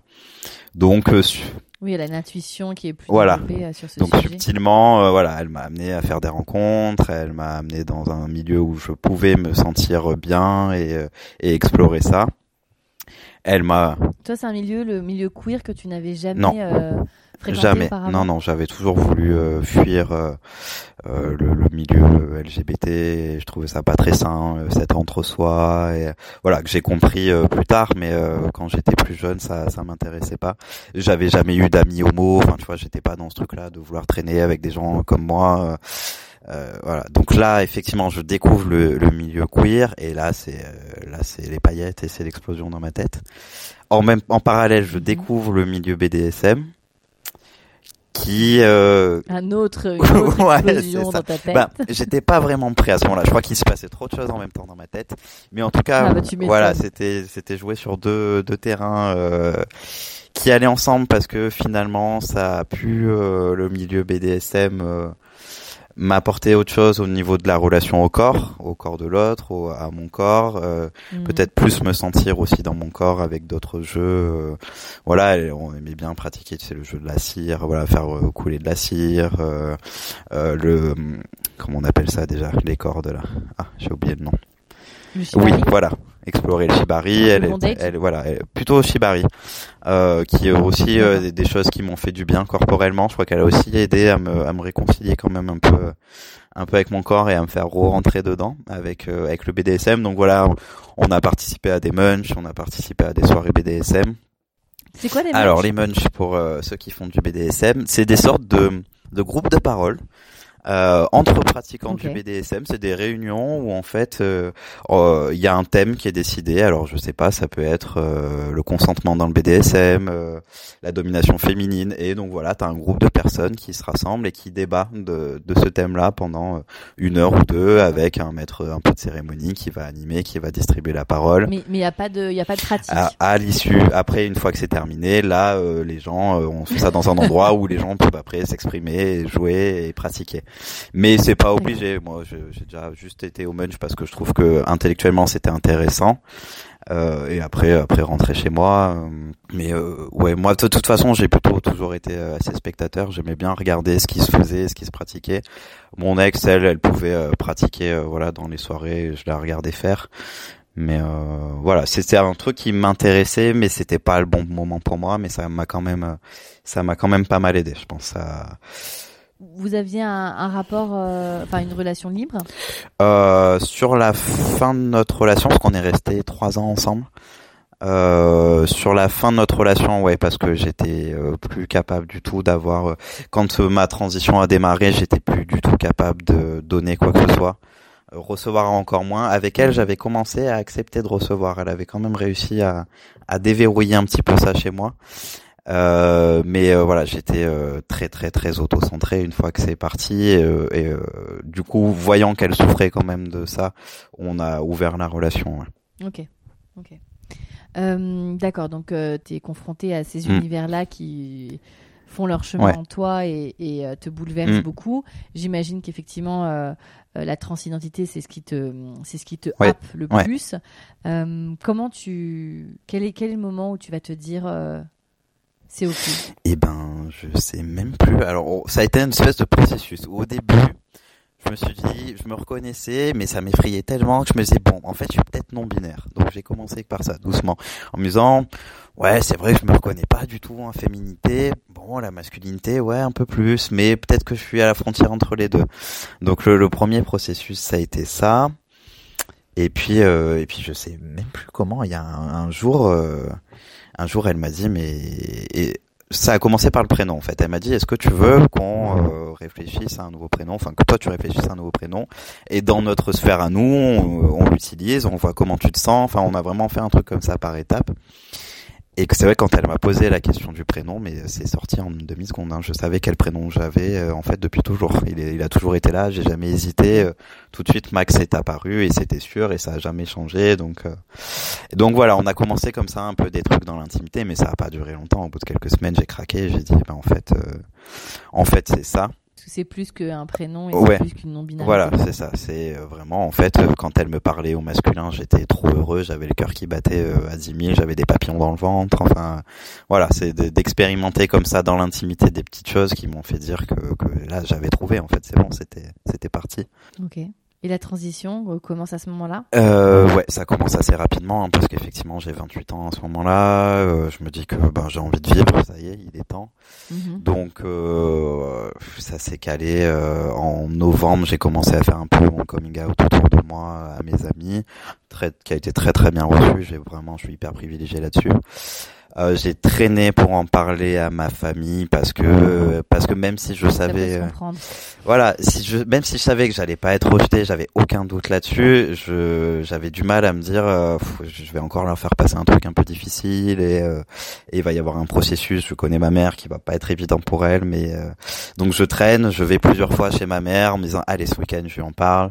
S2: Donc, euh, su-
S1: Oui, elle a une intuition qui est plus
S2: Voilà.
S1: développée euh, sur ce
S2: donc
S1: sujet.
S2: subtilement, euh, voilà, elle m'a amené à faire des rencontres, elle m'a amené dans un milieu où je pouvais me sentir bien et, euh, et explorer ça. Elle m'a
S1: Toi, c'est un milieu, le milieu queer que tu n'avais jamais
S2: Non.
S1: euh, fréquenté
S2: Jamais.
S1: auparavant
S2: Non, non, j'avais toujours voulu euh, fuir euh, euh, le, le milieu LGBT. Et je trouvais ça pas très sain, euh, cet entre-soi. Et voilà, que j'ai compris euh, plus tard, mais euh, quand j'étais plus jeune, ça, ça m'intéressait pas. J'avais jamais eu d'amis homo. Enfin, tu vois, j'étais pas dans ce truc-là de vouloir traîner avec des gens comme moi. Euh, voilà. Donc là, effectivement, je découvre le, le milieu queer, et là, c'est euh, là, c'est les paillettes et c'est l'explosion dans ma tête. En même, en parallèle, je
S1: Mhm.
S2: découvre le milieu BDSM, qui, euh,
S1: Un autre, une [LAUGHS] autre
S2: Ouais,
S1: explosion dans ta tête.
S2: bah, j'étais pas vraiment prêt à ce moment-là. Je crois qu'il se passait trop de choses en même temps dans ma tête, mais en tout cas,
S1: Ah bah,
S2: voilà, c'était c'était joué sur deux deux terrains. Euh, qui allaient ensemble parce que finalement ça a pu euh, le milieu BDSM euh, m'apporter autre chose au niveau de la relation au corps, au corps de l'autre, au- à mon corps, euh,
S1: Mhm.
S2: peut-être plus me sentir aussi dans mon corps avec d'autres jeux. euh, voilà, et on aimait bien pratiquer, tu sais, le jeu de la cire, voilà, faire euh, couler de la cire, euh, euh, le comment on appelle ça déjà, les cordes là? Ah, j'ai oublié le nom. Oui, voilà. Explorer le shibari, elle, elle, voilà, elle- plutôt shibari, euh, qui est aussi euh, des, des choses qui m'ont fait du bien corporellement. Je crois qu'elle a aussi aidé à me, à me réconcilier quand même un peu, un peu avec mon corps et à me faire re-rentrer dedans avec, euh, avec le BDSM. Donc voilà, on a participé à des munchs, on a participé à des soirées BDSM.
S1: C'est quoi les
S2: Alors
S1: matchs
S2: les munchs pour euh, ceux qui font du BDSM, c'est des sortes de, de groupes de parole. Euh, entre pratiquants du BDSM, c'est des réunions où en fait euh, euh, il y a un thème qui est décidé. Alors je sais pas, ça peut être euh, le consentement dans le BDSM, euh, la domination féminine, et donc voilà, t'as un groupe de personnes qui se rassemblent et qui débat de, de ce thème-là pendant euh, une heure ou deux avec un maître un peu de cérémonie qui va animer, qui va distribuer la parole.
S1: Mais il n'y a pas de, y a pas de pratique.
S2: À, à l'issue, après une fois que c'est terminé, là, euh, les gens, euh, on fait ça dans un endroit où les gens peuvent après s'exprimer, jouer et pratiquer. Mais c'est pas obligé. Moi, j'ai déjà juste été au munch parce que je trouve que intellectuellement c'était intéressant. Euh, et après, après rentrer chez moi. euh, mais euh, ouais, moi de toute façon, j'ai plutôt toujours été euh, assez spectateur. J'aimais bien regarder ce qui se faisait, ce qui se pratiquait. Mon ex, elle, elle pouvait euh, pratiquer, voilà, dans les soirées. Je la regardais faire. Mais euh, voilà, c'était un truc qui m'intéressait, mais c'était pas le bon moment pour moi. Mais ça m'a quand même, ça m'a quand même pas mal aidé, je pense. Ça...
S1: Vous aviez un, un rapport, euh, enfin une relation libre.
S2: Euh, sur la fin de notre relation, parce qu'on est resté trois ans ensemble. Euh, sur la fin de notre relation, ouais, parce que j'étais euh, plus capable du tout d'avoir. euh, quand ma transition a démarré, j'étais plus du tout capable de donner quoi que ce soit. Recevoir encore moins. Avec elle, j'avais commencé à accepter de recevoir. Elle avait quand même réussi à, à déverrouiller un petit peu ça chez moi. Euh, mais euh, voilà, j'étais euh, très très très auto-centré une fois que c'est parti et, et, du coup, voyant qu'elle souffrait quand même de ça, on a ouvert la relation. ouais.
S1: Ok, ok. D'accord, donc tu es confronté à ces
S2: Mm.
S1: univers-là qui font leur chemin
S2: Ouais.
S1: en toi et, et, te bouleversent
S2: Mm.
S1: beaucoup. J'imagine qu'effectivement, la transidentité, c'est ce qui te, c'est ce qui te
S2: Ouais.
S1: happe le plus. Comment tu, quel est, quel est le moment où tu vas te dire, c'est
S2: Eh ben, je sais même plus. Alors, oh, ça a été une espèce de processus. Au début, je me suis dit, je me reconnaissais, mais ça m'effrayait tellement que je me disais, bon, en fait, je suis peut-être non binaire. Donc, j'ai commencé par ça, doucement, en me disant, ouais, c'est vrai je me reconnais pas du tout en féminité. Bon, la masculinité, ouais, un peu plus, mais peut-être que je suis à la frontière entre les deux. Donc, le, premier processus, ça a été ça. Et puis, euh, et puis, je sais même plus comment. Il y a un, jour, euh, un jour, elle m'a dit, mais et, ça a commencé par le prénom en fait. Elle m'a dit est-ce que tu veux qu'on euh, réfléchisse à un nouveau prénom, enfin que toi tu réfléchisses à un nouveau prénom et dans notre sphère à nous on, on l'utilise, on voit comment tu te sens. Enfin on a vraiment fait un truc comme ça par étapes. Et c'est vrai quand elle m'a posé la question du prénom, mais c'est sorti en demi seconde. Hein. Je savais quel prénom j'avais euh, en fait depuis toujours. Il, il, a toujours été là. J'ai jamais hésité. Euh, tout de suite, Max est apparu et c'était sûr et ça a jamais changé. Donc, euh, donc voilà, on a commencé comme ça un peu des trucs dans l'intimité, mais ça a pas duré longtemps. Au bout de quelques semaines, j'ai craqué. J'ai dit, ben en fait, en fait, c'est ça
S1: c'est plus qu'un prénom et plus qu'une non-binarité.
S2: Voilà, c'est ça. C'est euh, vraiment, en fait, euh, quand elle me parlait au masculin, j'étais trop heureux, j'avais le cœur qui battait euh, à 10 000, j'avais des papillons dans le ventre. Enfin, voilà, c'est d'expérimenter comme ça dans l'intimité des petites choses qui m'ont fait dire que, que là, j'avais trouvé. En fait, c'est bon, c'était, c'était parti.
S1: Ok. Et la transition commence à ce moment-là?
S2: Euh, Ouais, ça commence assez rapidement hein, parce qu'effectivement j'ai 28 ans à ce moment-là. Euh, je me dis que ben j'ai envie de vivre, ça y est, il est temps. Mhm. Donc euh, ça s'est calé euh, en novembre. J'ai commencé à faire un peu mon coming out autour de moi à mes amis, très, qui a été très très bien reçu. J'ai vraiment, je suis hyper privilégié là-dessus. Euh, j'ai traîné pour en parler à ma famille parce que parce que même si je savais euh, voilà si je même si je savais que j'allais pas être rejeté j'avais aucun doute là-dessus. Je j'avais du mal à me dire euh, je vais encore leur faire passer un truc un peu difficile et, et, il va y avoir un processus. Je connais ma mère qui va pas être évident pour elle mais donc je traîne je vais plusieurs fois chez ma mère en me disant allez ce week-end je lui en parle.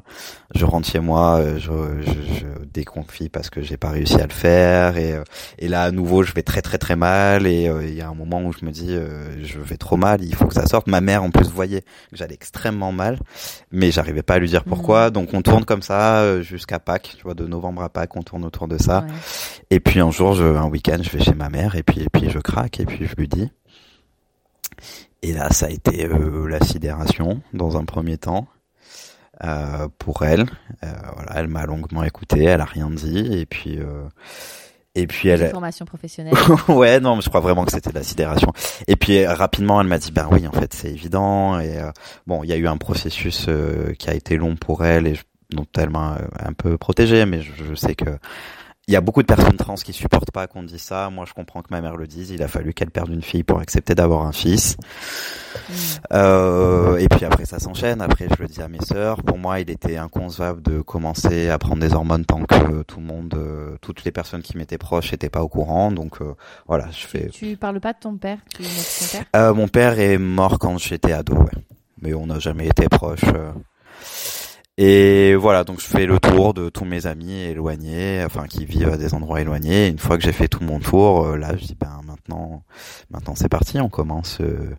S2: Je rentre chez moi je, je, je déconfie parce que j'ai pas réussi à le faire et et là à nouveau je vais très très très mal et euh, il y a un moment où je me dis euh, je vais trop mal, il faut que ça sorte. Ma mère en plus voyait que j'allais extrêmement mal, mais j'arrivais pas à lui dire pourquoi. Mmh. Donc on tourne comme ça euh, jusqu'à Pâques, tu vois, de novembre à Pâques, on tourne autour de ça. Et puis un jour, je, un week-end, je vais chez ma mère et puis et puis je craque et puis je lui dis. Et là, ça a été la sidération dans un premier temps. Euh, pour elle. Euh, voilà, elle m'a longuement écouté, elle a rien dit, et puis euh, et puis elle.
S1: Formation professionnelle. [LAUGHS]
S2: ouais, non, mais je crois vraiment que c'était de la sidération. Et puis rapidement, elle m'a dit, ben oui, en fait, c'est évident. Et euh, bon, il y a eu un processus euh, qui a été long pour elle et dont elle m'a un peu protégé, mais je, je sais que il y a beaucoup de personnes trans qui supportent pas qu'on dise ça. Moi, je comprends que ma mère le dise. Il a fallu qu'elle perde une fille pour accepter d'avoir un fils. Mm. Euh, et puis après, ça s'enchaîne. Après, je le dis à mes sœurs. Pour moi, il était inconcevable de commencer à prendre des hormones tant que tout le monde, euh, toutes les personnes qui m'étaient proches n'étaient pas au courant. Donc euh, voilà, je fais.
S1: Tu parles pas de ton père, ton
S2: père euh, Mon père est mort quand j'étais ado, ouais. mais on n'a jamais été proches. Et voilà, donc je fais le tour de tous mes amis éloignés, enfin qui vivent à des endroits éloignés. une fois que j'ai fait tout mon tour, euh, là je dis ben maintenant, maintenant c'est parti, on commence euh,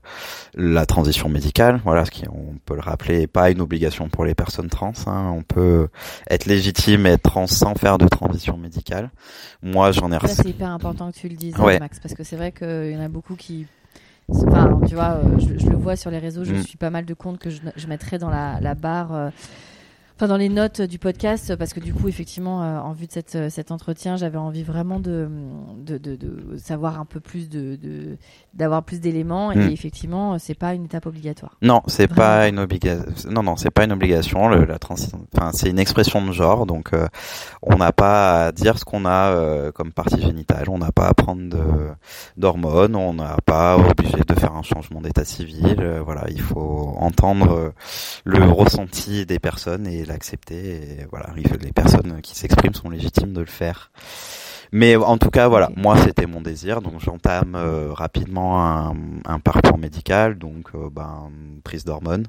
S2: la transition médicale. Voilà, ce qui on peut le rappeler, pas une obligation pour les personnes trans. Hein. On peut être légitime et être trans sans faire de transition médicale. Moi j'en ai.
S1: c'est hyper important que tu le dises, Max, parce que c'est vrai qu'il y en a beaucoup qui Enfin, tu vois, euh, je, le vois sur les réseaux, je mm. suis pas mal de comptes que je, je mettrais dans la, la barre enfin dans les notes du podcast parce que du coup effectivement euh, en vue de cette, euh, cet entretien j'avais envie vraiment de de, de, de, savoir un peu plus de d'avoir plus d'éléments. Et hmm. effectivement c'est pas une étape obligatoire.
S2: Non c'est pas une obligation non non c'est pas une obligation le, la enfin c'est une expression de genre. Donc euh, on n'a pas à dire ce qu'on a comme partie génitale. On n'a pas à prendre d'hormones. On n'a pas obligé de faire un changement d'état civil. Voilà il faut entendre le ressenti des personnes et l'accepter. Et voilà, les personnes qui s'expriment sont légitimes de le faire. Mais en tout cas, voilà, moi c'était mon désir, donc j'entame euh, rapidement un, un, parcours médical, donc euh, ben, prise d'hormones.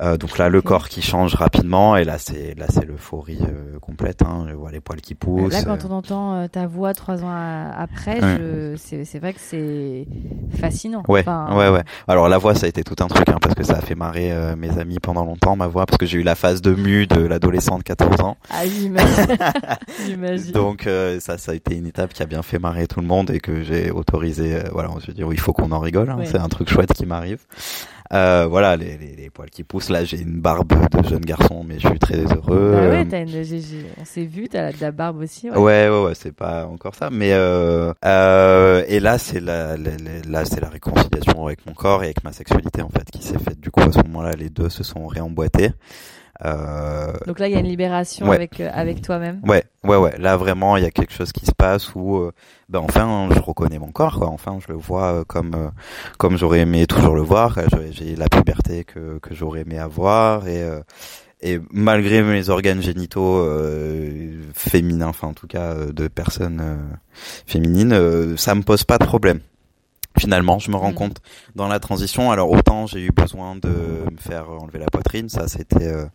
S2: Euh, donc là, le corps qui change rapidement et là, c'est là, c'est l'euphorie euh, complète. Hein. Je vois les poils qui poussent.
S1: Là, quand on entend euh, ta voix trois ans a- après, je... c'est c'est vrai que c'est fascinant.
S2: Ouais,
S1: Enfin,
S2: ouais, ouais. Alors la voix, ça a été tout un truc, hein, parce que ça a fait marrer euh, mes amis pendant longtemps, ma voix, parce que j'ai eu la phase de mu de l'adolescent de 14 ans.
S1: Ah, j'imagine. [LAUGHS] J'imagine.
S2: Donc euh, ça, ça a été une étape qui a bien fait marrer tout le monde et que j'ai autorisé. euh, voilà, je veux dire, il faut qu'on en rigole. hein,
S1: Ouais.
S2: C'est un truc chouette qui m'arrive. Euh, voilà, les, les, les poils qui poussent. Là, j'ai une barbe de jeune garçon, mais je suis très heureux.
S1: Bah
S2: Euh,
S1: ouais, t'as une... j'ai- j'ai- on s'est vu, t'as la, de la barbe aussi. Ouais.
S2: Ouais, ouais, ouais, c'est pas encore ça, mais euh, euh, et là c'est la, la- la- là c'est la réconciliation avec mon corps et avec ma sexualité en fait qui s'est faite. Du coup, à ce moment-là, les deux se sont réemboîtés. Euh,
S1: Donc là, il y a une libération
S2: Ouais.
S1: avec, euh, avec toi-même.
S2: ouais, ouais, ouais. Là vraiment, il y a quelque chose qui se passe où, euh, ben enfin, je reconnais mon corps, quoi. Enfin, je le vois comme comme j'aurais aimé toujours le voir. J'ai- la puberté que que j'aurais aimé avoir et et malgré mes organes génitaux euh, féminins, enfin en tout cas de personnes euh, féminines, euh, ça me pose pas de problème. Finalement, je me rends
S1: Mhm.
S2: compte dans la transition. Alors autant j'ai eu besoin de me faire enlever la poitrine, ça c'était euh,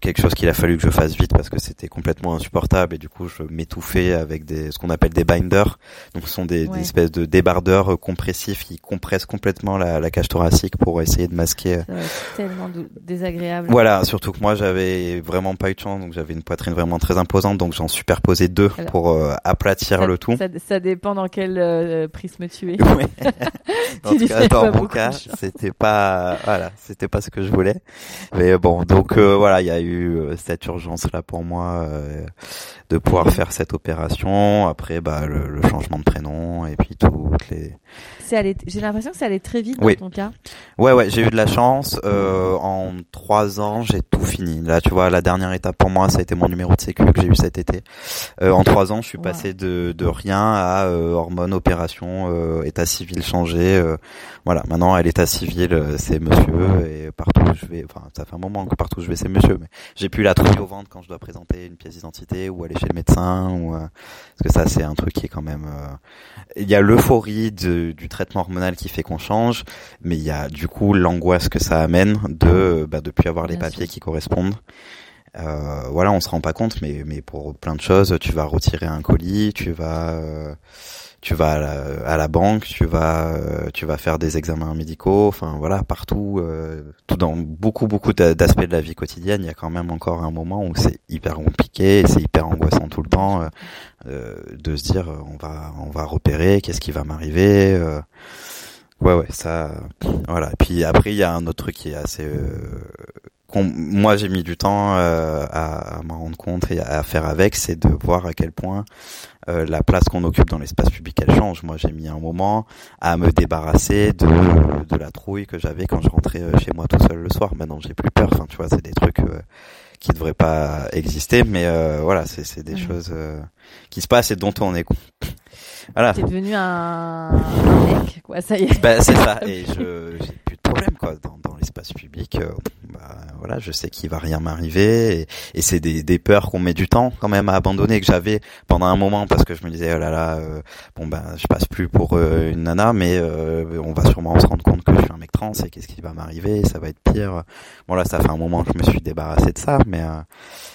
S2: quelque chose qu'il a fallu que je fasse vite parce que c'était complètement insupportable et du coup je m'étouffais avec des ce qu'on appelle des binders. Donc ce sont des, espèces de débardeurs euh, compressifs qui compressent complètement la, la cage thoracique pour essayer de masquer euh,
S1: va être tellement désagréable.
S2: voilà, surtout que moi j'avais vraiment pas eu de chance, donc j'avais une poitrine vraiment très imposante, donc j'en superposais deux
S1: Alors,
S2: pour euh, aplatir
S1: ça,
S2: le tout.
S1: Ça, ça dépend dans quel euh, prisme tu es. [LAUGHS]
S2: Ouais. [LAUGHS] en
S1: Tu
S2: tout cas, dans mon cas, c'était pas, voilà, c'était pas ce que je voulais. Mais bon, donc euh, voilà, il y a eu euh, cette urgence là pour moi euh, de pouvoir faire cette opération. Après, bah le, le changement de prénom et puis toutes les.
S1: Allé- J'ai l'impression que ça allait très vite
S2: Oui.
S1: dans ton cas.
S2: Ouais, ouais, j'ai eu de la chance. Euh, en trois ans, j'ai tout fini. Là, tu vois, la dernière étape pour moi, ça a été mon numéro de sécu que j'ai eu cet été. Euh, en trois ans, je suis
S1: Wow.
S2: passé de, de rien à euh, hormones, opération, euh, état civil changé. voilà, maintenant, à l'état civil, c'est monsieur et partout où je vais, enfin, ça fait un moment que partout où je vais, c'est monsieur. Mais j'ai plus la trouille au ventre quand je dois présenter une pièce d'identité ou aller chez le médecin ou parce que ça, c'est un truc qui est quand même. Il y a l'euphorie de- du traitement hormonal qui fait qu'on change mais il y a du coup l'angoisse que ça amène de bah, de plus avoir les
S1: Bien
S2: papiers
S1: sûr.
S2: qui correspondent. Euh, voilà, on se rend pas compte, mais mais pour plein de choses, tu vas retirer un colis, tu vas euh, tu vas à la, à la banque, tu vas euh, tu vas faire des examens médicaux, enfin voilà, partout, euh, tout dans beaucoup beaucoup d'a- d'aspects de la vie quotidienne, il y a quand même encore un moment où c'est hyper compliqué, c'est hyper angoissant tout le temps euh, de se dire on va on va repérer, qu'est-ce qui va m'arriver. Ouais, ouais, ça, voilà. Puis après, il y a un autre truc qui est assez, euh, moi j'ai mis du temps euh, à, à m'en rendre compte et à faire avec, c'est de voir à quel point euh, la place qu'on occupe dans l'espace public elle change. Moi, j'ai mis un moment à me débarrasser de de la trouille que j'avais quand je rentrais euh, chez moi tout seul le soir. Maintenant, j'ai plus peur. Enfin, tu vois, c'est des trucs euh, qui devraient pas exister, mais euh, voilà, c'est c'est des choses euh, qui se passent et dont on est. Voilà.
S1: T'es devenu un, un mec, quoi. Ça y est.
S2: Bah, c'est ça. [LAUGHS] Et je j'ai plus problème quoi dans, l'espace public. euh, bah, voilà, je sais qu'il va rien m'arriver et, c'est des, peurs qu'on met du temps quand même à abandonner que j'avais pendant un moment parce que je me disais oh là là euh, bon ben je passe plus pour euh, une nana mais euh, on va sûrement se rendre compte que je suis un mec trans et qu'est-ce qui va m'arriver ça va être pire. Bon là ça fait un moment que je me suis débarrassé de ça mais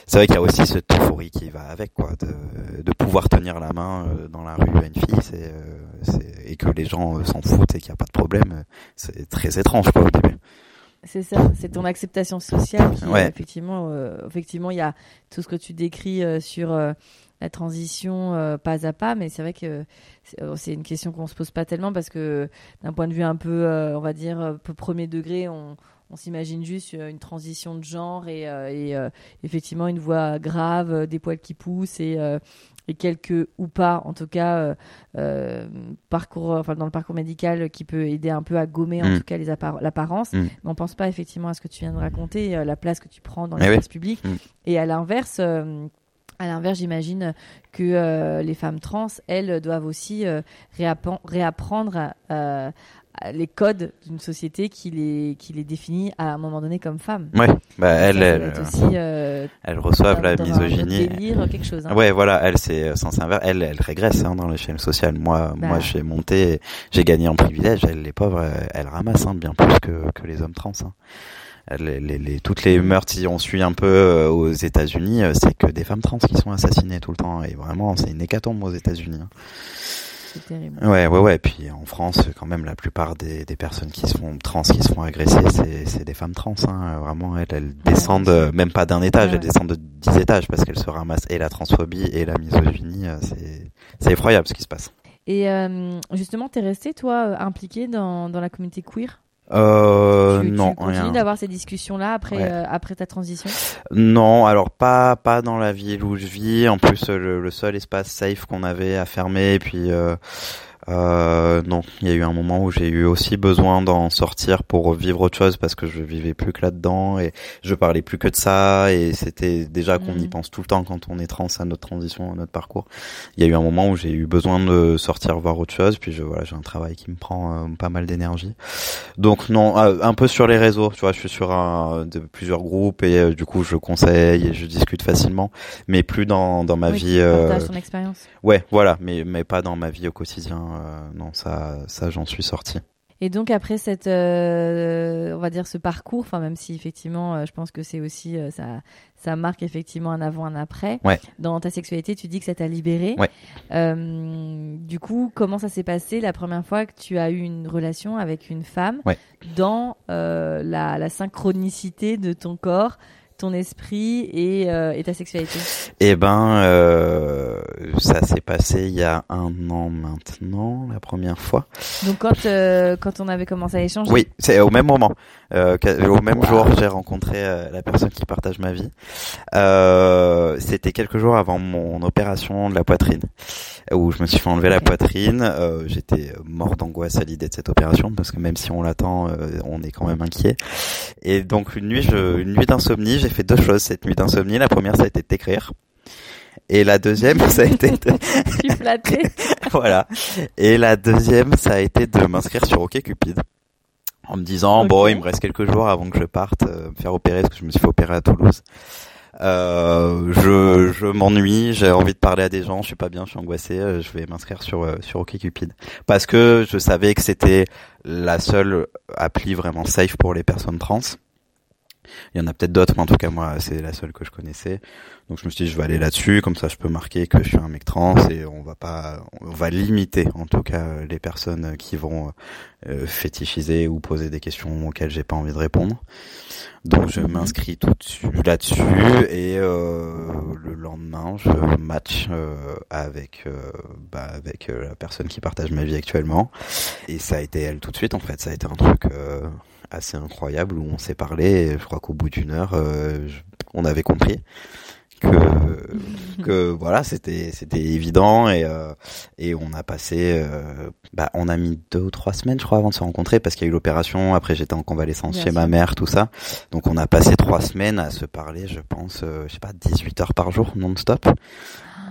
S2: c'est vrai qu'il y a aussi cette euphorie qui va avec quoi de, de pouvoir tenir la main dans la rue à une fille c'est et que les gens s'en foutent et qu'il n'y a pas de problème c'est très étrange quoi au début
S1: C'est ça, c'est ton acceptation sociale qui,
S2: Ouais.
S1: effectivement, euh, effectivement, il y a tout ce que tu décris euh, sur euh, la transition pas à pas, mais c'est vrai que c'est une question qu'on se pose pas tellement parce que d'un point de vue un peu, on va dire, un peu premier degré, on, on s'imagine juste une transition de genre et, et, effectivement une voix grave, des poils qui poussent et, et quelques ou pas, en tout cas, euh, euh, parcours, enfin dans le parcours médical qui peut aider un peu à gommer en
S2: Mm.
S1: tout cas les appar- l'apparence.
S2: Mm.
S1: Mais on pense pas effectivement à ce que tu viens de raconter, euh, la place que tu prends dans
S2: Eh
S1: l'espace public.
S2: Mm.
S1: Et à l'inverse, euh, à l'inverse, j'imagine que euh, les femmes trans, elles, doivent aussi euh, réappren- réapprendre euh, les codes d'une société qui les, qui les définit à un moment donné comme femmes.
S2: ouais bah elle elle, euh,
S1: aussi, euh,
S2: elles reçoivent la misogynie
S1: délire, quelque chose. hein.
S2: Ouais, voilà, elle c'est euh, sens inverse. Elle, elle régresse hein, dans l'échelle sociale. Moi,
S1: Bah.
S2: moi, j'ai monté, j'ai gagné en privilège. Elle, les pauvres, euh, elles ramassent hein, bien plus que, que les hommes trans. hein. les, les, les, toutes les meurtres, si on suit un peu aux États-Unis, c'est que des femmes trans qui sont assassinées tout le temps. Et vraiment, c'est une hécatombe aux États-Unis. Hein.
S1: C'est terrible.
S2: Ouais, ouais, ouais. Puis en France, quand même, la plupart des, des personnes qui se font trans, qui se font agresser, c'est des femmes trans. Hein. Vraiment, elles, elles descendent même pas d'un étage, elles descendent de dix étages parce qu'elles se ramassent et la transphobie et la misogynie. C'est c'est effroyable ce qui se passe.
S1: Et euh, justement, t'es resté toi impliqué dans dans la communauté queer?
S2: Euh,
S1: tu,
S2: non,
S1: tu continues d'avoir ces discussions-là après
S2: Ouais.
S1: euh, après ta transition
S2: Non, alors pas pas dans la ville où je vis. En plus, le, le seul espace safe qu'on avait à fermer. Et puis euh, euh, non, il y a eu un moment où j'ai eu aussi besoin d'en sortir pour vivre autre chose parce que je vivais plus que là-dedans et je parlais plus que de ça. Et c'était déjà qu'on y
S1: Mhm.
S2: pense tout le temps quand on est trans à notre transition, à notre parcours. Il y a eu un moment où j'ai eu besoin de sortir voir autre chose. Puis je voilà, j'ai un travail qui me prend euh, pas mal d'énergie. Donc non, euh, un peu sur les réseaux, tu vois, je suis sur un, de plusieurs groupes et euh, du coup je conseille et je discute facilement, mais plus dans dans ma
S1: Oui,
S2: vie.
S1: tu
S2: euh,
S1: ton expérience.
S2: ouais, voilà, mais mais pas dans ma vie au quotidien. Euh, non, ça ça j'en suis sorti.
S1: Et donc après cette, euh, on va dire ce parcours, enfin même si effectivement, euh, je pense que c'est aussi euh, ça, ça marque effectivement un avant, un après.
S2: Ouais.
S1: Dans ta sexualité, tu dis que ça t'a libéré.
S2: Ouais.
S1: Du coup, comment ça s'est passé la première fois que tu as eu une relation avec une femme
S2: Ouais.
S1: dans la, la synchronicité de ton corps, ton esprit et, euh, et ta sexualité
S2: Eh ben, euh, ça s'est passé il y a un an maintenant, la première fois.
S1: Donc quand euh, quand on avait commencé à échanger.
S2: Oui, c'est au même moment, au même
S1: Wow.
S2: jour, j'ai rencontré la personne qui partage ma vie. C'était quelques jours avant mon opération de la poitrine, où je me suis fait enlever la poitrine. J'étais mort d'angoisse à l'idée de cette opération, parce que même si on l'attend, on est quand même inquiet. Et donc une nuit, je, une nuit d'insomnie, j'ai fait deux choses cette nuit d'insomnie. La première, ça a été de t'écrire. Et la deuxième, [LAUGHS] ça a été de, [LAUGHS] voilà. Et la deuxième, ça a été de m'inscrire sur OkCupid. En me disant, bon, il me reste quelques jours avant que je parte euh, me faire opérer, parce que je me suis fait opérer à Toulouse. Euh, je je m'ennuie, j'ai envie de parler à des gens, je suis pas bien, je suis angoissé, euh, je vais m'inscrire sur euh, sur OkCupid parce que je savais que c'était la seule appli vraiment safe pour les personnes trans. Il y en a peut-être d'autres, mais en tout cas moi c'est la seule que je connaissais. Donc je me suis dit je vais aller là-dessus, comme ça je peux marquer que je suis un mec trans et on va pas, on va limiter en tout cas euh, les personnes qui vont euh, fétichiser ou poser des questions auxquelles j'ai pas envie de répondre. Donc je m'inscris tout de suite là-dessus et euh, le lendemain je match euh, avec euh, bah, avec euh, la personne qui partage ma vie actuellement et ça a été elle tout de suite en fait ça a été un truc euh, assez incroyable où on s'est parlé et je crois qu'au bout d'une heure euh, je- on avait compris que que [LAUGHS] voilà c'était c'était évident et euh, et on a passé euh, bah on a mis deux ou trois semaines je crois avant de se rencontrer parce qu'il y a eu l'opération après j'étais en convalescence chez ma mère tout ça. Donc on a passé trois semaines à se parler je pense euh, je sais pas 18 heures par jour non-stop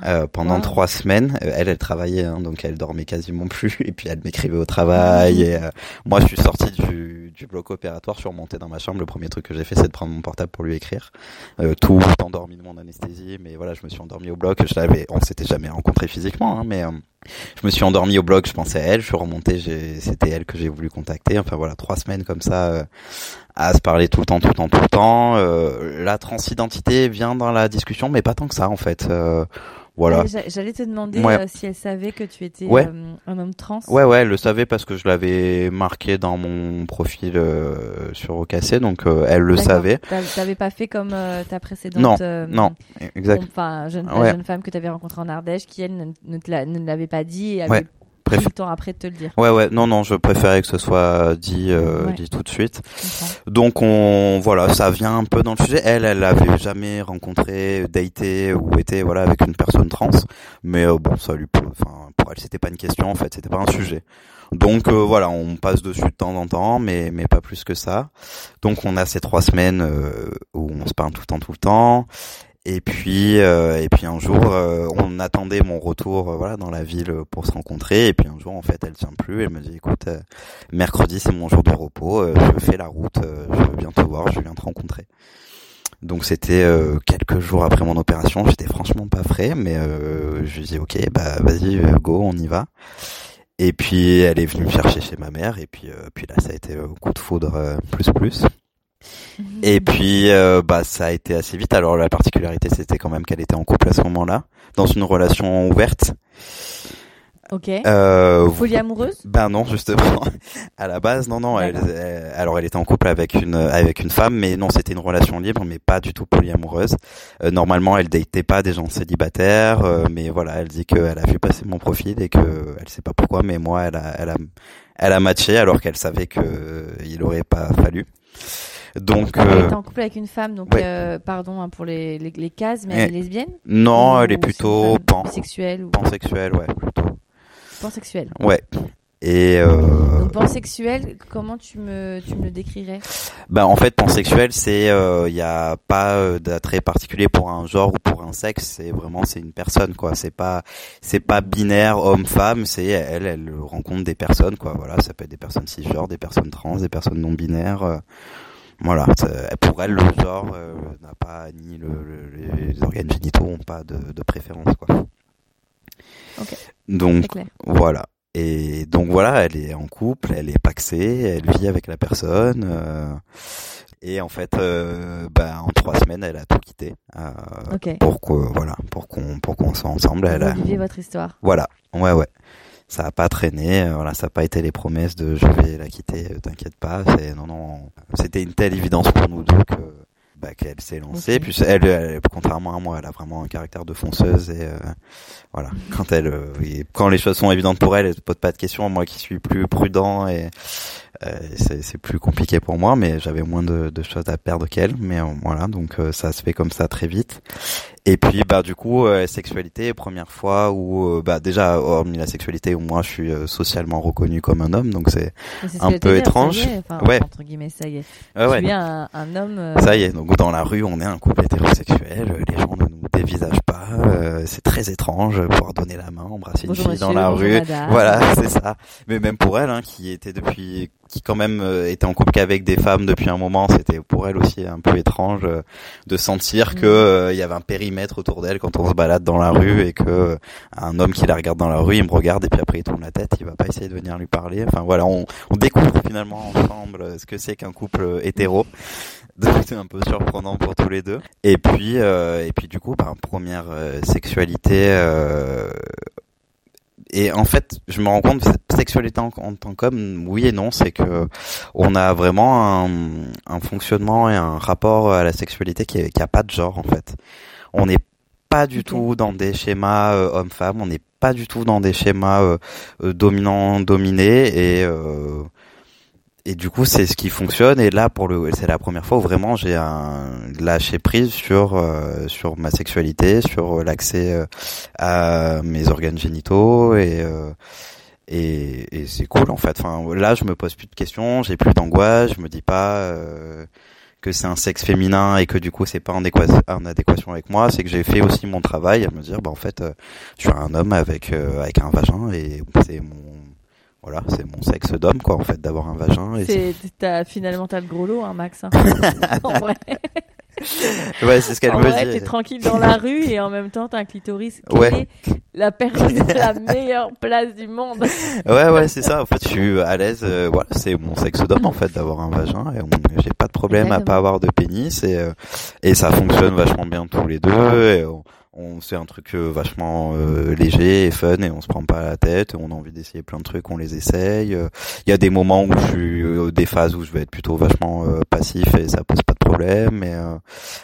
S2: euh, pendant
S1: Wow.
S2: trois semaines Euh, elle elle travaillait hein, donc elle dormait quasiment plus [LAUGHS] et puis elle m'écrivait au travail et euh, moi je suis sorti du, du bloc opératoire je suis remonté dans ma chambre. Le premier truc que j'ai fait c'est de prendre mon portable pour lui écrire. Euh, tout endormi de mon anesthésie mais voilà je me suis endormi au bloc. Je l'avais on s'était jamais rencontré physiquement hein, mais euh, je me suis endormi au bloc je pensais à elle je suis remonté c'était elle que j'ai voulu contacter. Enfin voilà trois semaines comme ça euh, à se parler tout le temps tout le temps tout le temps. Euh, la transidentité vient dans la discussion mais pas tant que ça en fait. Euh, voilà
S1: j'a- J'allais te demander
S2: Ouais.
S1: euh, si elle savait que tu étais
S2: Ouais.
S1: euh, un homme trans.
S2: Ouais, ouais, elle le savait parce que je l'avais marqué dans mon profil euh, sur OKC, donc elle le savait.
S1: T'a- T'avais pas fait comme ta précédente.
S2: Non,
S1: euh,
S2: non, exact.
S1: Enfin, jeune,
S2: Ouais.
S1: jeune femme que tu avais rencontrée en Ardèche, qui elle ne, ne l'avait pas dit et avait
S2: Ouais.
S1: pris
S2: Préf-
S1: le temps après de te le dire.
S2: Ouais, ouais, non, non, je préférais que ce soit dit, euh,
S1: Ouais.
S2: dit tout de suite. Donc on, voilà, ça vient un peu dans le sujet. Elle, elle avait jamais rencontré, daté ou été, voilà, avec une personne trans. Mais euh, bon, ça lui, enfin, pour elle, c'était pas une question en fait, c'était pas un sujet. Donc euh, voilà, on passe dessus de temps en temps, mais mais pas plus que ça. Donc on a ces trois semaines euh, où on se parle tout le temps, tout le temps. Et puis euh, et puis un jour, euh, on attendait mon retour, euh, voilà, dans la ville pour se rencontrer. Et puis un jour, en fait, elle tient plus. Elle me dit, écoute, mercredi c'est mon jour de repos, je fais la route, je viens te voir, je viens te rencontrer. Donc c'était quelques jours après mon opération, j'étais franchement pas frais, mais je lui dis ok, bah vas-y, go, on y va. Et puis elle est venue me chercher chez ma mère, et puis puis là ça a été coup de foudre plus plus. [LAUGHS] Et puis, euh, bah, ça a été assez vite. Alors, la particularité, c'était quand même qu'elle était en couple à ce moment-là, dans une relation ouverte.
S1: Ok.
S2: Euh,
S1: Folie amoureuse?
S2: Ben non, justement. [LAUGHS] À la base, non, non. Elle,
S1: D'accord.
S2: elle- alors, elle était en couple avec une avec une femme, mais non, c'était une relation libre, mais pas du tout polyamoureuse. Euh, normalement, elle datait pas des gens célibataires, euh, mais voilà, elle dit qu'elle a vu passer mon profil et que elle sait pas pourquoi, mais moi, elle a elle a elle a matché alors qu'elle savait que euh, il aurait pas fallu. Donc,
S1: Elle
S2: euh,
S1: était en couple avec une femme, donc
S2: ouais.
S1: euh, pardon hein, pour les, les, les cases, mais elle est lesbienne
S2: non,
S1: Ou
S2: elle est plutôt
S1: femme
S2: pan,
S1: Bisexuelle ou
S2: pansexuelle, ouais, plutôt.
S1: pansexuelle.
S2: Ouais. Et euh,
S1: Donc pansexuelle, comment tu me, tu me le décrirais?
S2: Ben en fait, pansexuel, c'est il y a pas euh, d'attrait particulier pour un genre ou pour un sexe. C'est vraiment c'est une personne quoi. C'est pas c'est pas binaire homme-femme. C'est elle elle rencontre des personnes quoi. Voilà, ça peut être des personnes cisgenres, des personnes trans, des personnes non binaires. euh, voilà, pour elle le genre euh, n'a pas ni le, le- les organes génitaux ont pas de, de préférence quoi. Donc voilà. Et donc voilà, elle est en couple, elle est paxée, elle vit avec la personne. euh, et en fait, euh, bah, en trois semaines, elle a tout quitté euh, pour que voilà, pour qu'on pour qu'on soit ensemble. Elle a,
S1: Vous viviez votre histoire.
S2: voilà, ouais ouais. Ça a pas traîné, euh, voilà, ça a pas été les promesses de je vais la quitter, euh, t'inquiète pas. C'est non non, c'était une telle évidence pour nous deux que bah, qu'elle s'est lancée. Puis elle, elle, contrairement à moi, elle a vraiment un caractère de fonceuse et euh, voilà. Quand elle, euh, et quand les choses sont évidentes pour elle, elle se pose pas de questions. Moi qui suis plus prudent et euh, c'est c'est plus compliqué pour moi, mais j'avais moins de, de choses à perdre qu'elle. Mais euh, voilà, donc euh, ça se fait comme ça très vite. Et puis bah du coup euh, sexualité première fois où euh, bah déjà hormis la sexualité où moi je suis euh, socialement reconnu comme un homme donc c'est
S1: ce
S2: Un peu étrange.
S1: Est, enfin,
S2: Ouais.
S1: Entre guillemets, ça y est.
S2: ouais,
S1: tu es un, un homme. euh,
S2: ça y est donc dans la rue on est un couple hétérosexuel euh, les gens ne nous dévisagent pas euh, c'est très étrange pouvoir donner la main embrasser une fille dans la rue
S1: madame.
S2: voilà [LAUGHS] c'est ça mais même pour elle hein, qui était depuis qui quand même euh, était en couple qu'avec des femmes depuis un moment c'était pour elle aussi un peu étrange euh, de sentir
S1: Mm.
S2: que euh, il y avait un périmètre autour d'elle quand on se balade dans la rue et que euh, un homme qui la regarde dans la rue il me regarde et puis après il tourne la tête il va pas essayer de venir lui parler. Enfin voilà on, découvre finalement ensemble euh, ce que c'est qu'un couple euh, hétéro. [LAUGHS] C'est un peu surprenant pour tous les deux. Et puis et puis du coup bah, première sexualité et en fait, je me rends compte que cette sexualité en, tant qu'homme, oui et non, c'est que on a vraiment un, fonctionnement et un rapport à la sexualité qui, est- qui pas de genre en fait. On n'est pas du tout dans des schémas euh, homme-femme, on n'est pas du tout dans des schémas euh, euh, dominant-dominé et euh, et du coup c'est ce qui fonctionne. Et là pour le c'est la première fois où vraiment j'ai un lâché prise sur euh, sur ma sexualité sur l'accès euh, à mes organes génitaux. Et euh, et, et c'est cool en fait. Enfin là je me pose plus de questions. J'ai plus d'angoisse. Je me dis pas euh, que c'est un sexe féminin et que du coup c'est pas en, équation, en adéquation avec moi c'est que j'ai fait aussi mon travail à me dire bah en fait euh, je suis un homme avec euh, avec un vagin et c'est mon voilà c'est mon sexe d'homme quoi en fait d'avoir un vagin et c'est-
S1: finalement, t'as le gros lot, hein, Max. hein. [LAUGHS] en vrai,
S2: ouais c'est ce qu'elle me
S1: vrai
S2: dit
S1: t'es tranquille dans la rue et en même temps, t'as un clitoris. Quelle
S2: Ouais.
S1: est la personne à la meilleure place du monde
S2: Ouais, ouais, c'est ça. En fait, je suis à l'aise. euh, voilà, c'est mon sexe d'homme en fait d'avoir un vagin et j'ai pas de problème à
S1: Exactement.
S2: pas avoir de pénis et euh, et ça fonctionne vachement bien tous les deux. Et on, on c'est un truc euh, vachement euh, léger et fun et on se prend pas la tête. On a envie d'essayer plein de trucs, on les essaye. Il y a des moments où je suis euh, des phases où je vais être plutôt vachement euh, passif et ça pose pas de problème. Mais euh,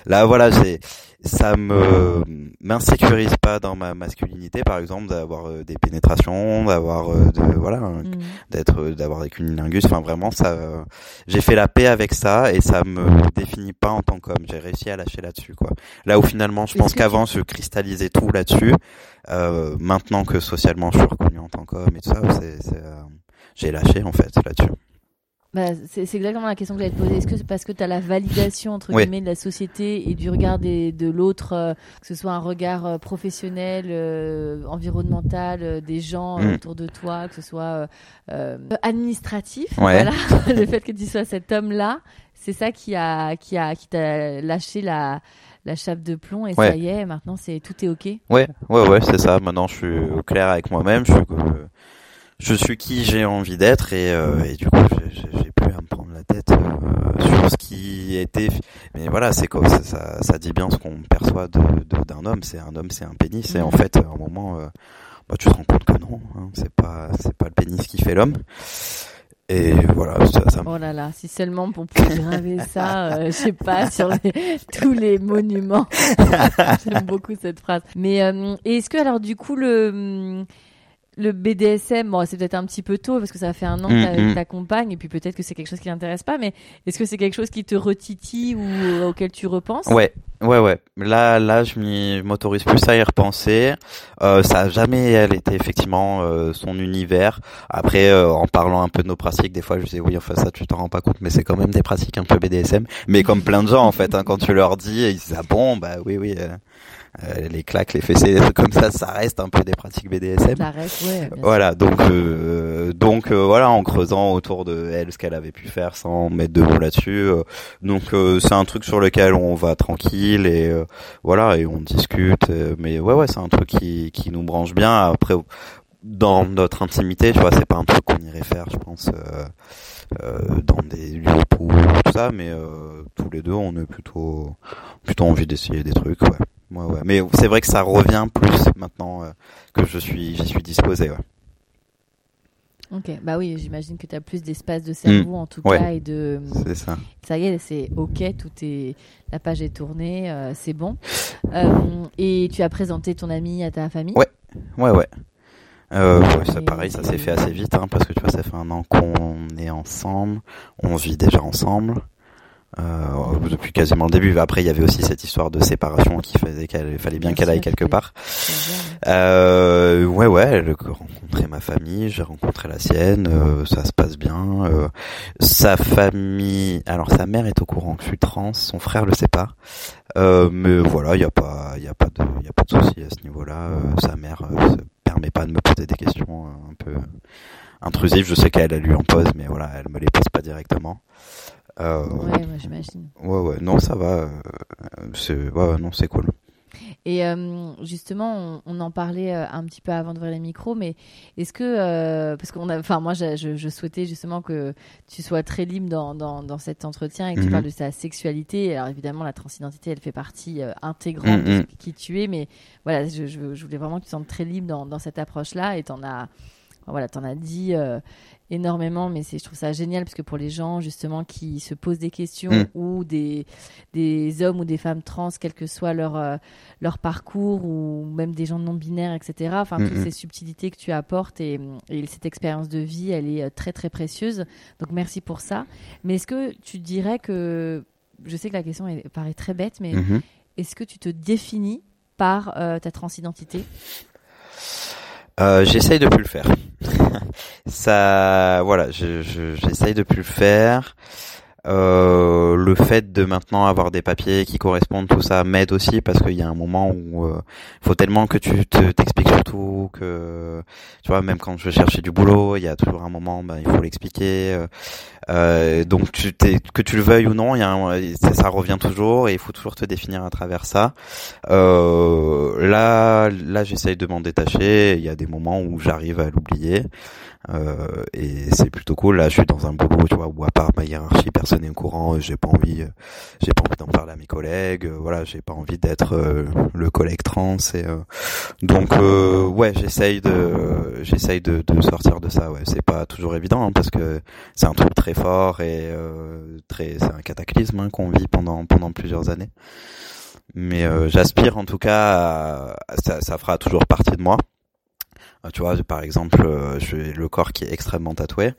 S2: là, voilà, c'est ça me m'insécurise pas dans ma masculinité par exemple d'avoir euh, des pénétrations d'avoir euh, de voilà
S1: Mm.
S2: d'être euh, d'avoir des cunilingus. Enfin vraiment ça euh, j'ai fait la paix avec ça et ça me définit pas en tant qu'homme. J'ai réussi à lâcher là-dessus quoi. Là où finalement je pense qu'avant je cristallisais tout là-dessus euh, maintenant que socialement je suis reconnu en tant qu'homme et tout ça c'est c'est, euh, j'ai lâché en fait là-dessus
S1: Bah, c'est, exactement la question que j'allais te poser. Est-ce que c'est parce que tu as la validation entre
S2: Oui.
S1: guillemets de la société et du regard des, de l'autre, euh, que ce soit un regard euh, professionnel, euh, environnemental, des gens
S2: Mm.
S1: autour de toi, que ce soit euh, administratif,
S2: Ouais.
S1: voilà, [LAUGHS] le fait que tu sois cet homme-là, c'est ça qui a qui a qui t'a lâché la la chape de plomb et
S2: Ouais.
S1: ça y est, maintenant c'est tout est ok.
S2: Ouais, ouais, ouais, c'est ça. Maintenant, je suis au clair avec moi-même. Je suis, je suis qui j'ai envie d'être et, euh, et du coup, j'ai- plus à me prendre la tête euh, sur ce qui était, mais voilà, c'est quoi, ça, ça, ça dit bien ce qu'on perçoit d'un homme. C'est un homme, c'est un pénis. Et en fait, à un moment, euh, bah, tu te rends compte que non, hein, c'est pas, c'est pas le pénis qui fait l'homme. Et voilà, ça, ça
S1: Oh là là, si seulement pour pouvoir graver [LAUGHS] ça, euh, je sais pas, sur les- [LAUGHS] tous les monuments. [LAUGHS] J'aime beaucoup cette phrase. Mais euh, est-ce que alors du coup le le BDSM, bon c'est peut-être un petit peu tôt parce que ça fait un an que
S2: Mm, mm.
S1: que t'accompagnes et puis peut-être que c'est quelque chose qui l'intéresse pas, mais est-ce que c'est quelque chose qui te retitille ou euh, auquel tu repenses?
S2: Ouais, ouais, ouais. Là, là, je m'autorise plus à y repenser. Euh, ça a jamais elle été effectivement euh, son univers. Après, euh, en parlant un peu de nos pratiques, des fois, je dis oui, enfin ça, tu t'en rends pas compte, mais c'est quand même des pratiques un peu BDSM. Mais comme plein de gens, en fait, hein, quand tu leur dis, ils disent ah bon, bah oui, oui. Euh, les claques, les fessées, des trucs comme ça, ça reste un peu des pratiques BDSM.
S1: Ça reste, ouais.
S2: Voilà, donc euh, donc euh, voilà, en creusant autour de elle ce qu'elle avait pu faire sans mettre de mots là-dessus. euh, donc euh, c'est un truc sur lequel on va tranquille et euh, voilà et on discute. euh, mais ouais ouais, c'est un truc qui qui nous branche bien. Après dans notre intimité, tu vois, c'est pas un truc qu'on irait faire, je pense, euh, euh, dans des lieux pour tout ça, mais euh, tous les deux, on est plutôt plutôt envie d'essayer des trucs, ouais. Ouais, ouais. Mais c'est vrai que ça revient plus maintenant euh, que je suis, j'y suis disposé, ouais.
S1: Ok, bah oui, j'imagine que tu as plus d'espace de cerveau en tout
S2: Mm. Ouais.
S1: cas et de
S2: C'est ça.
S1: ça y est, c'est ok, tout est la page est tournée, euh, c'est bon. Euh, et tu as présenté ton ami à ta famille?
S2: Ouais. Ouais, ouais. Euh, ouais, ça, pareil, ça s'est fait assez vite, hein, parce que tu vois, ça fait un an qu'on est ensemble, on vit déjà ensemble, euh, depuis quasiment le début. Après, il y avait aussi cette histoire de séparation qui faisait qu'il fallait bien qu'elle aille quelque part. Euh, ouais, ouais, elle a rencontré ma famille, j'ai rencontré la sienne, euh, ça se passe bien. euh, sa famille, alors sa mère est au courant que je suis trans, son frère le sait pas. Euh, mais voilà, il y a pas, il y a pas de, il y a pas de souci à ce niveau-là. Euh, sa mère euh, se permet pas de me poser des questions un peu intrusives. Je sais qu'elle a lui en pose, mais voilà, elle me les pose pas directement. Euh,
S1: Ouais, moi j'imagine.
S2: ouais, ouais, non, ça va. euh, c'est, ouais, ouais, non, c'est cool.
S1: Et euh, justement, on, on en parlait euh, un petit peu avant d'ouvrir les micros, mais est-ce que, euh, parce qu'on a, enfin moi, je, je- je souhaitais justement que tu sois très libre dans, dans, dans cet entretien et que tu
S2: Mhm.
S1: parles de sa sexualité. Alors évidemment, la transidentité, elle fait partie euh, intégrante de
S2: Mhm.
S1: qui tu es, mais voilà, je, je, voulais vraiment que tu te sentes très libre dans, dans cette approche-là et t'en as, voilà, t'en as dit euh, énormément, mais c'est, je trouve ça génial parce que pour les gens justement qui se posent des questions
S2: Mm.
S1: ou des, des hommes ou des femmes trans, quel que soit leur euh, leur parcours ou même des gens non binaires, etc. Enfin, toutes
S2: Mhm.
S1: ces subtilités que tu apportes et, et cette expérience de vie, elle est euh, très très précieuse. Donc merci pour ça. Mais est-ce que tu dirais que, je sais que la question elle paraît très bête, mais
S2: Mhm.
S1: est-ce que tu te définis par euh, ta transidentité?
S2: Euh, j'essaye de plus le faire. [LAUGHS] ça, voilà, je, je- j'essaye de plus le faire. Euh, le fait de maintenant avoir des papiers qui correspondent, tout ça m'aide aussi parce qu'il y a un moment où euh, faut tellement que tu te, t'expliques surtout que tu vois même quand je cherchais du boulot, il y a toujours un moment, ben, il faut l'expliquer. euh, euh, donc tu t'es, que tu le veuilles ou non, il y a un- ça, ça revient toujours et il faut toujours te définir à travers ça. Euh, là, là, j'essaye de m'en détacher. Il y a des moments où j'arrive à l'oublier. Euh, et c'est plutôt cool. Là, je suis dans un boulot, tu vois, où à part ma hiérarchie, personne n'est au courant. J'ai pas envie, euh, j'ai pas envie d'en parler à mes collègues. euh, voilà, j'ai pas envie d'être euh, le collègue trans. Et donc, ouais, j'essaye de, j'essaye de, de sortir de ça. Ouais, c'est pas toujours évident hein, parce que c'est un truc très fort et très, c'est un cataclysme hein, qu'on vit pendant pendant plusieurs années. Mais euh, j'aspire en tout cas, à- ça, ça fera toujours partie de moi. Euh, Tu vois, par exemple, euh, j'ai le corps qui est extrêmement tatoué.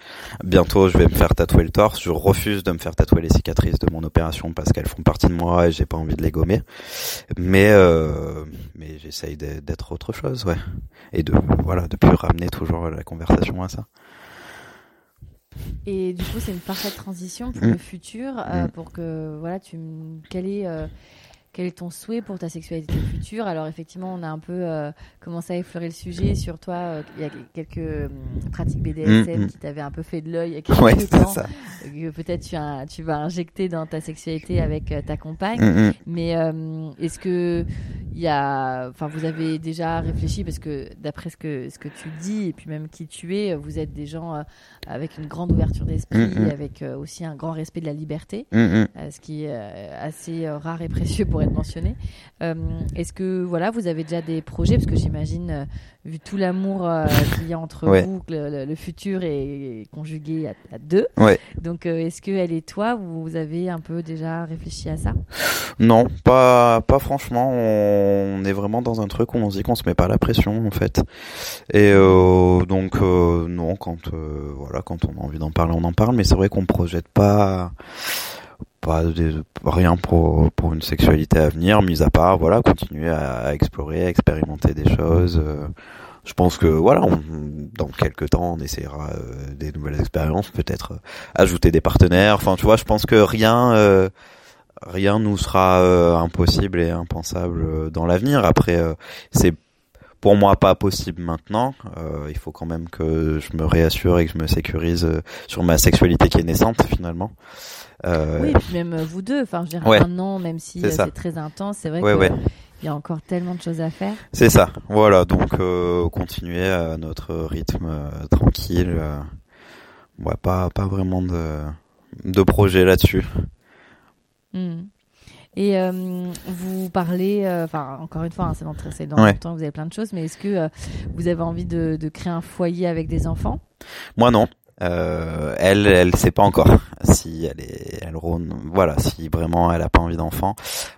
S2: Bientôt, je vais me faire tatouer le torse. Je refuse de me faire tatouer les cicatrices de mon opération parce qu'elles font partie de moi et j'ai pas envie de les gommer. Mais euh, mais j'essaye d'être autre chose, ouais. Et de voilà, de plus ramener toujours la conversation à ça.
S1: Et du coup, c'est une parfaite transition pour
S2: Mm.
S1: le futur, euh,
S2: Mm.
S1: pour que voilà, tu m- quel est euh, quel est ton souhait pour ta sexualité future? Alors effectivement, on a un peu euh, commencé à effleurer le sujet sur toi. euh, Il y a quelques euh, pratiques BDSM
S2: Mm, mm.
S1: qui t'avaient un peu fait de l'œil il y a quelques
S2: Ouais, c'est
S1: temps.
S2: ça.
S1: Que peut-être tu, as- tu vas injecter dans ta sexualité avec euh, ta compagne.
S2: Mm.
S1: Mais est-ce que il y a, enfin, vous avez déjà réfléchi? Parce que d'après ce que ce que tu dis et puis même qui tu es, vous êtes des gens avec une grande ouverture d'esprit, avec aussi un grand respect de la liberté, ce qui est assez rare et précieux pour être mentionné. Euh, Est-ce que voilà, vous avez déjà des projets? Parce que j'imagine, euh, vu tout l'amour euh, qu'il y a entre
S2: Ouais.
S1: vous, le, le- futur est conjugué à, à deux.
S2: Ouais.
S1: Donc, est-ce que elle et toi, vous avez un peu déjà réfléchi à ça?
S2: Non, pas pas franchement. On est vraiment dans un truc où on se dit qu'on se met pas la pression en fait. Et donc non, quand voilà, quand on a envie d'en parler, on en parle. Mais c'est vrai qu'on projette pas pas des- rien pour pour une sexualité à venir, mis à part voilà, continuer à, à explorer, à expérimenter des choses. euh. je pense que voilà, on- dans quelques temps, on essaiera euh, des nouvelles expériences, peut-être euh, ajouter des partenaires. Enfin, tu vois, je pense que rien. euh, rien nous sera euh, impossible et impensable dans l'avenir. Après, c'est pour moi pas possible maintenant. Euh, il faut quand même que je me réassure et que je me sécurise euh, sur ma sexualité qui est naissante finalement. Euh,
S1: Oui, et puis même euh, vous deux, enfin, je dire,
S2: Ouais.
S1: un an, même si
S2: C'est
S1: euh, très intense, c'est vrai
S2: Ouais,
S1: que
S2: ouais.
S1: il y a encore tellement de choses à faire.
S2: C'est ça. Voilà, donc euh, continuer à notre rythme euh, tranquille. euh, ouais, pas pas vraiment de de projet là-dessus.
S1: Hmm. Et euh, vous parlez, euh, enfin encore une fois, hein, c'est dans, c'est dans
S2: Ouais.
S1: longtemps vous avez plein de choses, mais est-ce que euh, vous avez envie de, de créer un foyer avec des enfants?
S2: Moi non. Euh, elle, elle sait pas encore [LAUGHS] si elle est, elle rône, voilà, si vraiment elle a pas envie d'enfant.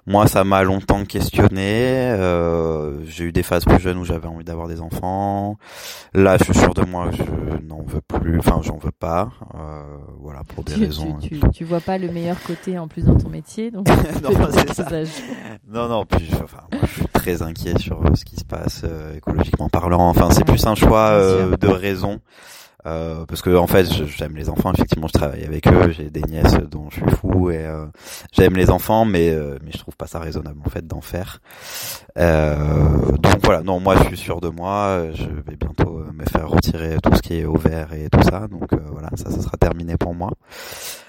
S2: Moi, ça m'a longtemps questionné. Euh, j'ai eu des phases plus jeunes où j'avais envie d'avoir des enfants. Là, je suis sûr de moi, je n'en veux plus. Enfin, j'en veux pas. Euh, voilà, pour des
S1: tu,
S2: raisons.
S1: tu, tu, tu vois pas le meilleur côté en plus dans ton métier, donc [LAUGHS]
S2: Non, c'est ça.
S1: ça.
S2: Non, non, puis je, enfin, moi, je suis très inquiet sur euh, ce qui se passe euh, écologiquement parlant. Enfin, c'est plus un choix euh, de raison. Euh, parce que en fait, j'aime les enfants. Effectivement, je travaille avec eux. J'ai des nièces dont je suis fou et euh, j'aime les enfants, mais euh, mais je trouve pas ça raisonnable en fait d'en faire. Euh, donc voilà. Non, moi, je suis sûr de moi. Je vais bientôt me faire retirer tout ce qui est ovaire et tout ça. Donc euh, voilà, ça, ça sera terminé pour moi.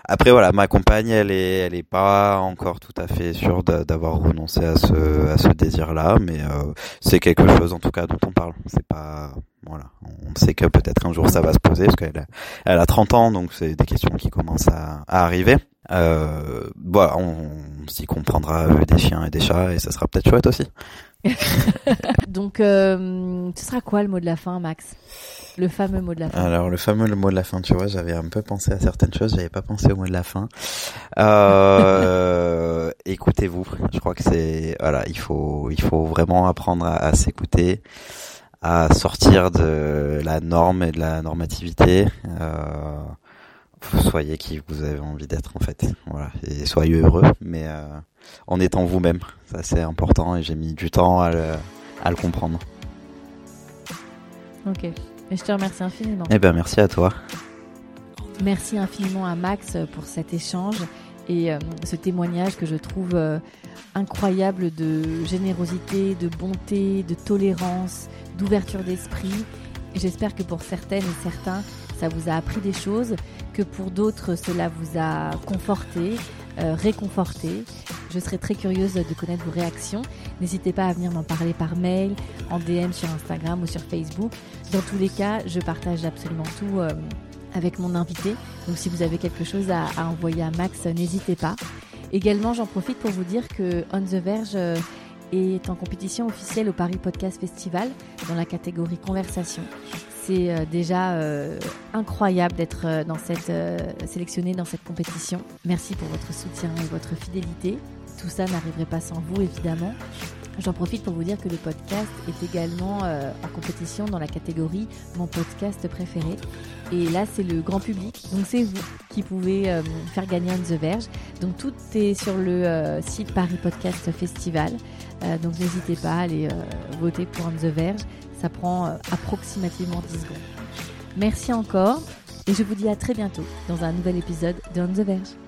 S2: Après voilà, ma compagne, elle est, elle est pas encore tout à fait sûre d'a- d'avoir renoncé à ce, à ce désir-là, mais euh, c'est quelque chose en tout cas dont on parle. C'est pas, voilà, on sait que peut-être un jour ça va se poser parce qu'elle, a- elle a 30 ans, donc c'est des questions qui commencent à, à arriver. Euh, voilà, on, on s'y comprendra euh, des chiens et des chats et ça sera peut-être chouette aussi. [LAUGHS]
S1: Donc, euh, ce sera quoi le mot de la fin, Max? Le fameux mot de la fin.
S2: Alors le fameux le mot de la fin, tu vois, j'avais un peu pensé à certaines choses, j'avais pas pensé au mot de la fin. Euh, [LAUGHS] écoutez-vous, je crois que c'est voilà, il faut il faut vraiment apprendre à, s'écouter, à sortir de la norme et de la normativité. Euh, soyez qui vous avez envie d'être en fait, voilà, et soyez heureux, mais euh, en étant vous-même, ça c'est important et j'ai mis du temps à le à le comprendre.
S1: Ok. Et je te remercie infiniment.
S2: Eh ben merci à toi.
S1: Merci infiniment à Max pour cet échange et euh, ce témoignage que je trouve euh, incroyable de générosité, de bonté, de tolérance, d'ouverture d'esprit. J'espère que pour certaines et certains, ça vous a appris des choses, que pour d'autres, cela vous a conforté, euh, réconforté. Je serais très curieuse de connaître vos réactions. N'hésitez pas à venir m'en parler par mail, en DM sur Instagram ou sur Facebook. Dans tous les cas, je partage absolument tout euh, avec mon invité. Donc si vous avez quelque chose à, envoyer à Max, n'hésitez pas. Également, j'en profite pour vous dire que On the Verge euh, est en compétition officielle au Paris Podcast Festival dans la catégorie conversation. C'est euh, déjà euh, incroyable d'être euh, sélectionné dans cette compétition. Merci pour votre soutien et votre fidélité. Tout ça n'arriverait pas sans vous, évidemment. J'en profite pour vous dire que le podcast est également en compétition dans la catégorie Mon podcast préféré. Et là, c'est le grand public. Donc, c'est vous qui pouvez faire gagner On The Verge. Donc, tout est sur le site Paris Podcast Festival. Donc, n'hésitez pas à aller voter pour On The Verge. Ça prend euh, approximativement 10 secondes. Merci encore. Et je vous dis à très bientôt dans un nouvel épisode de On The Verge.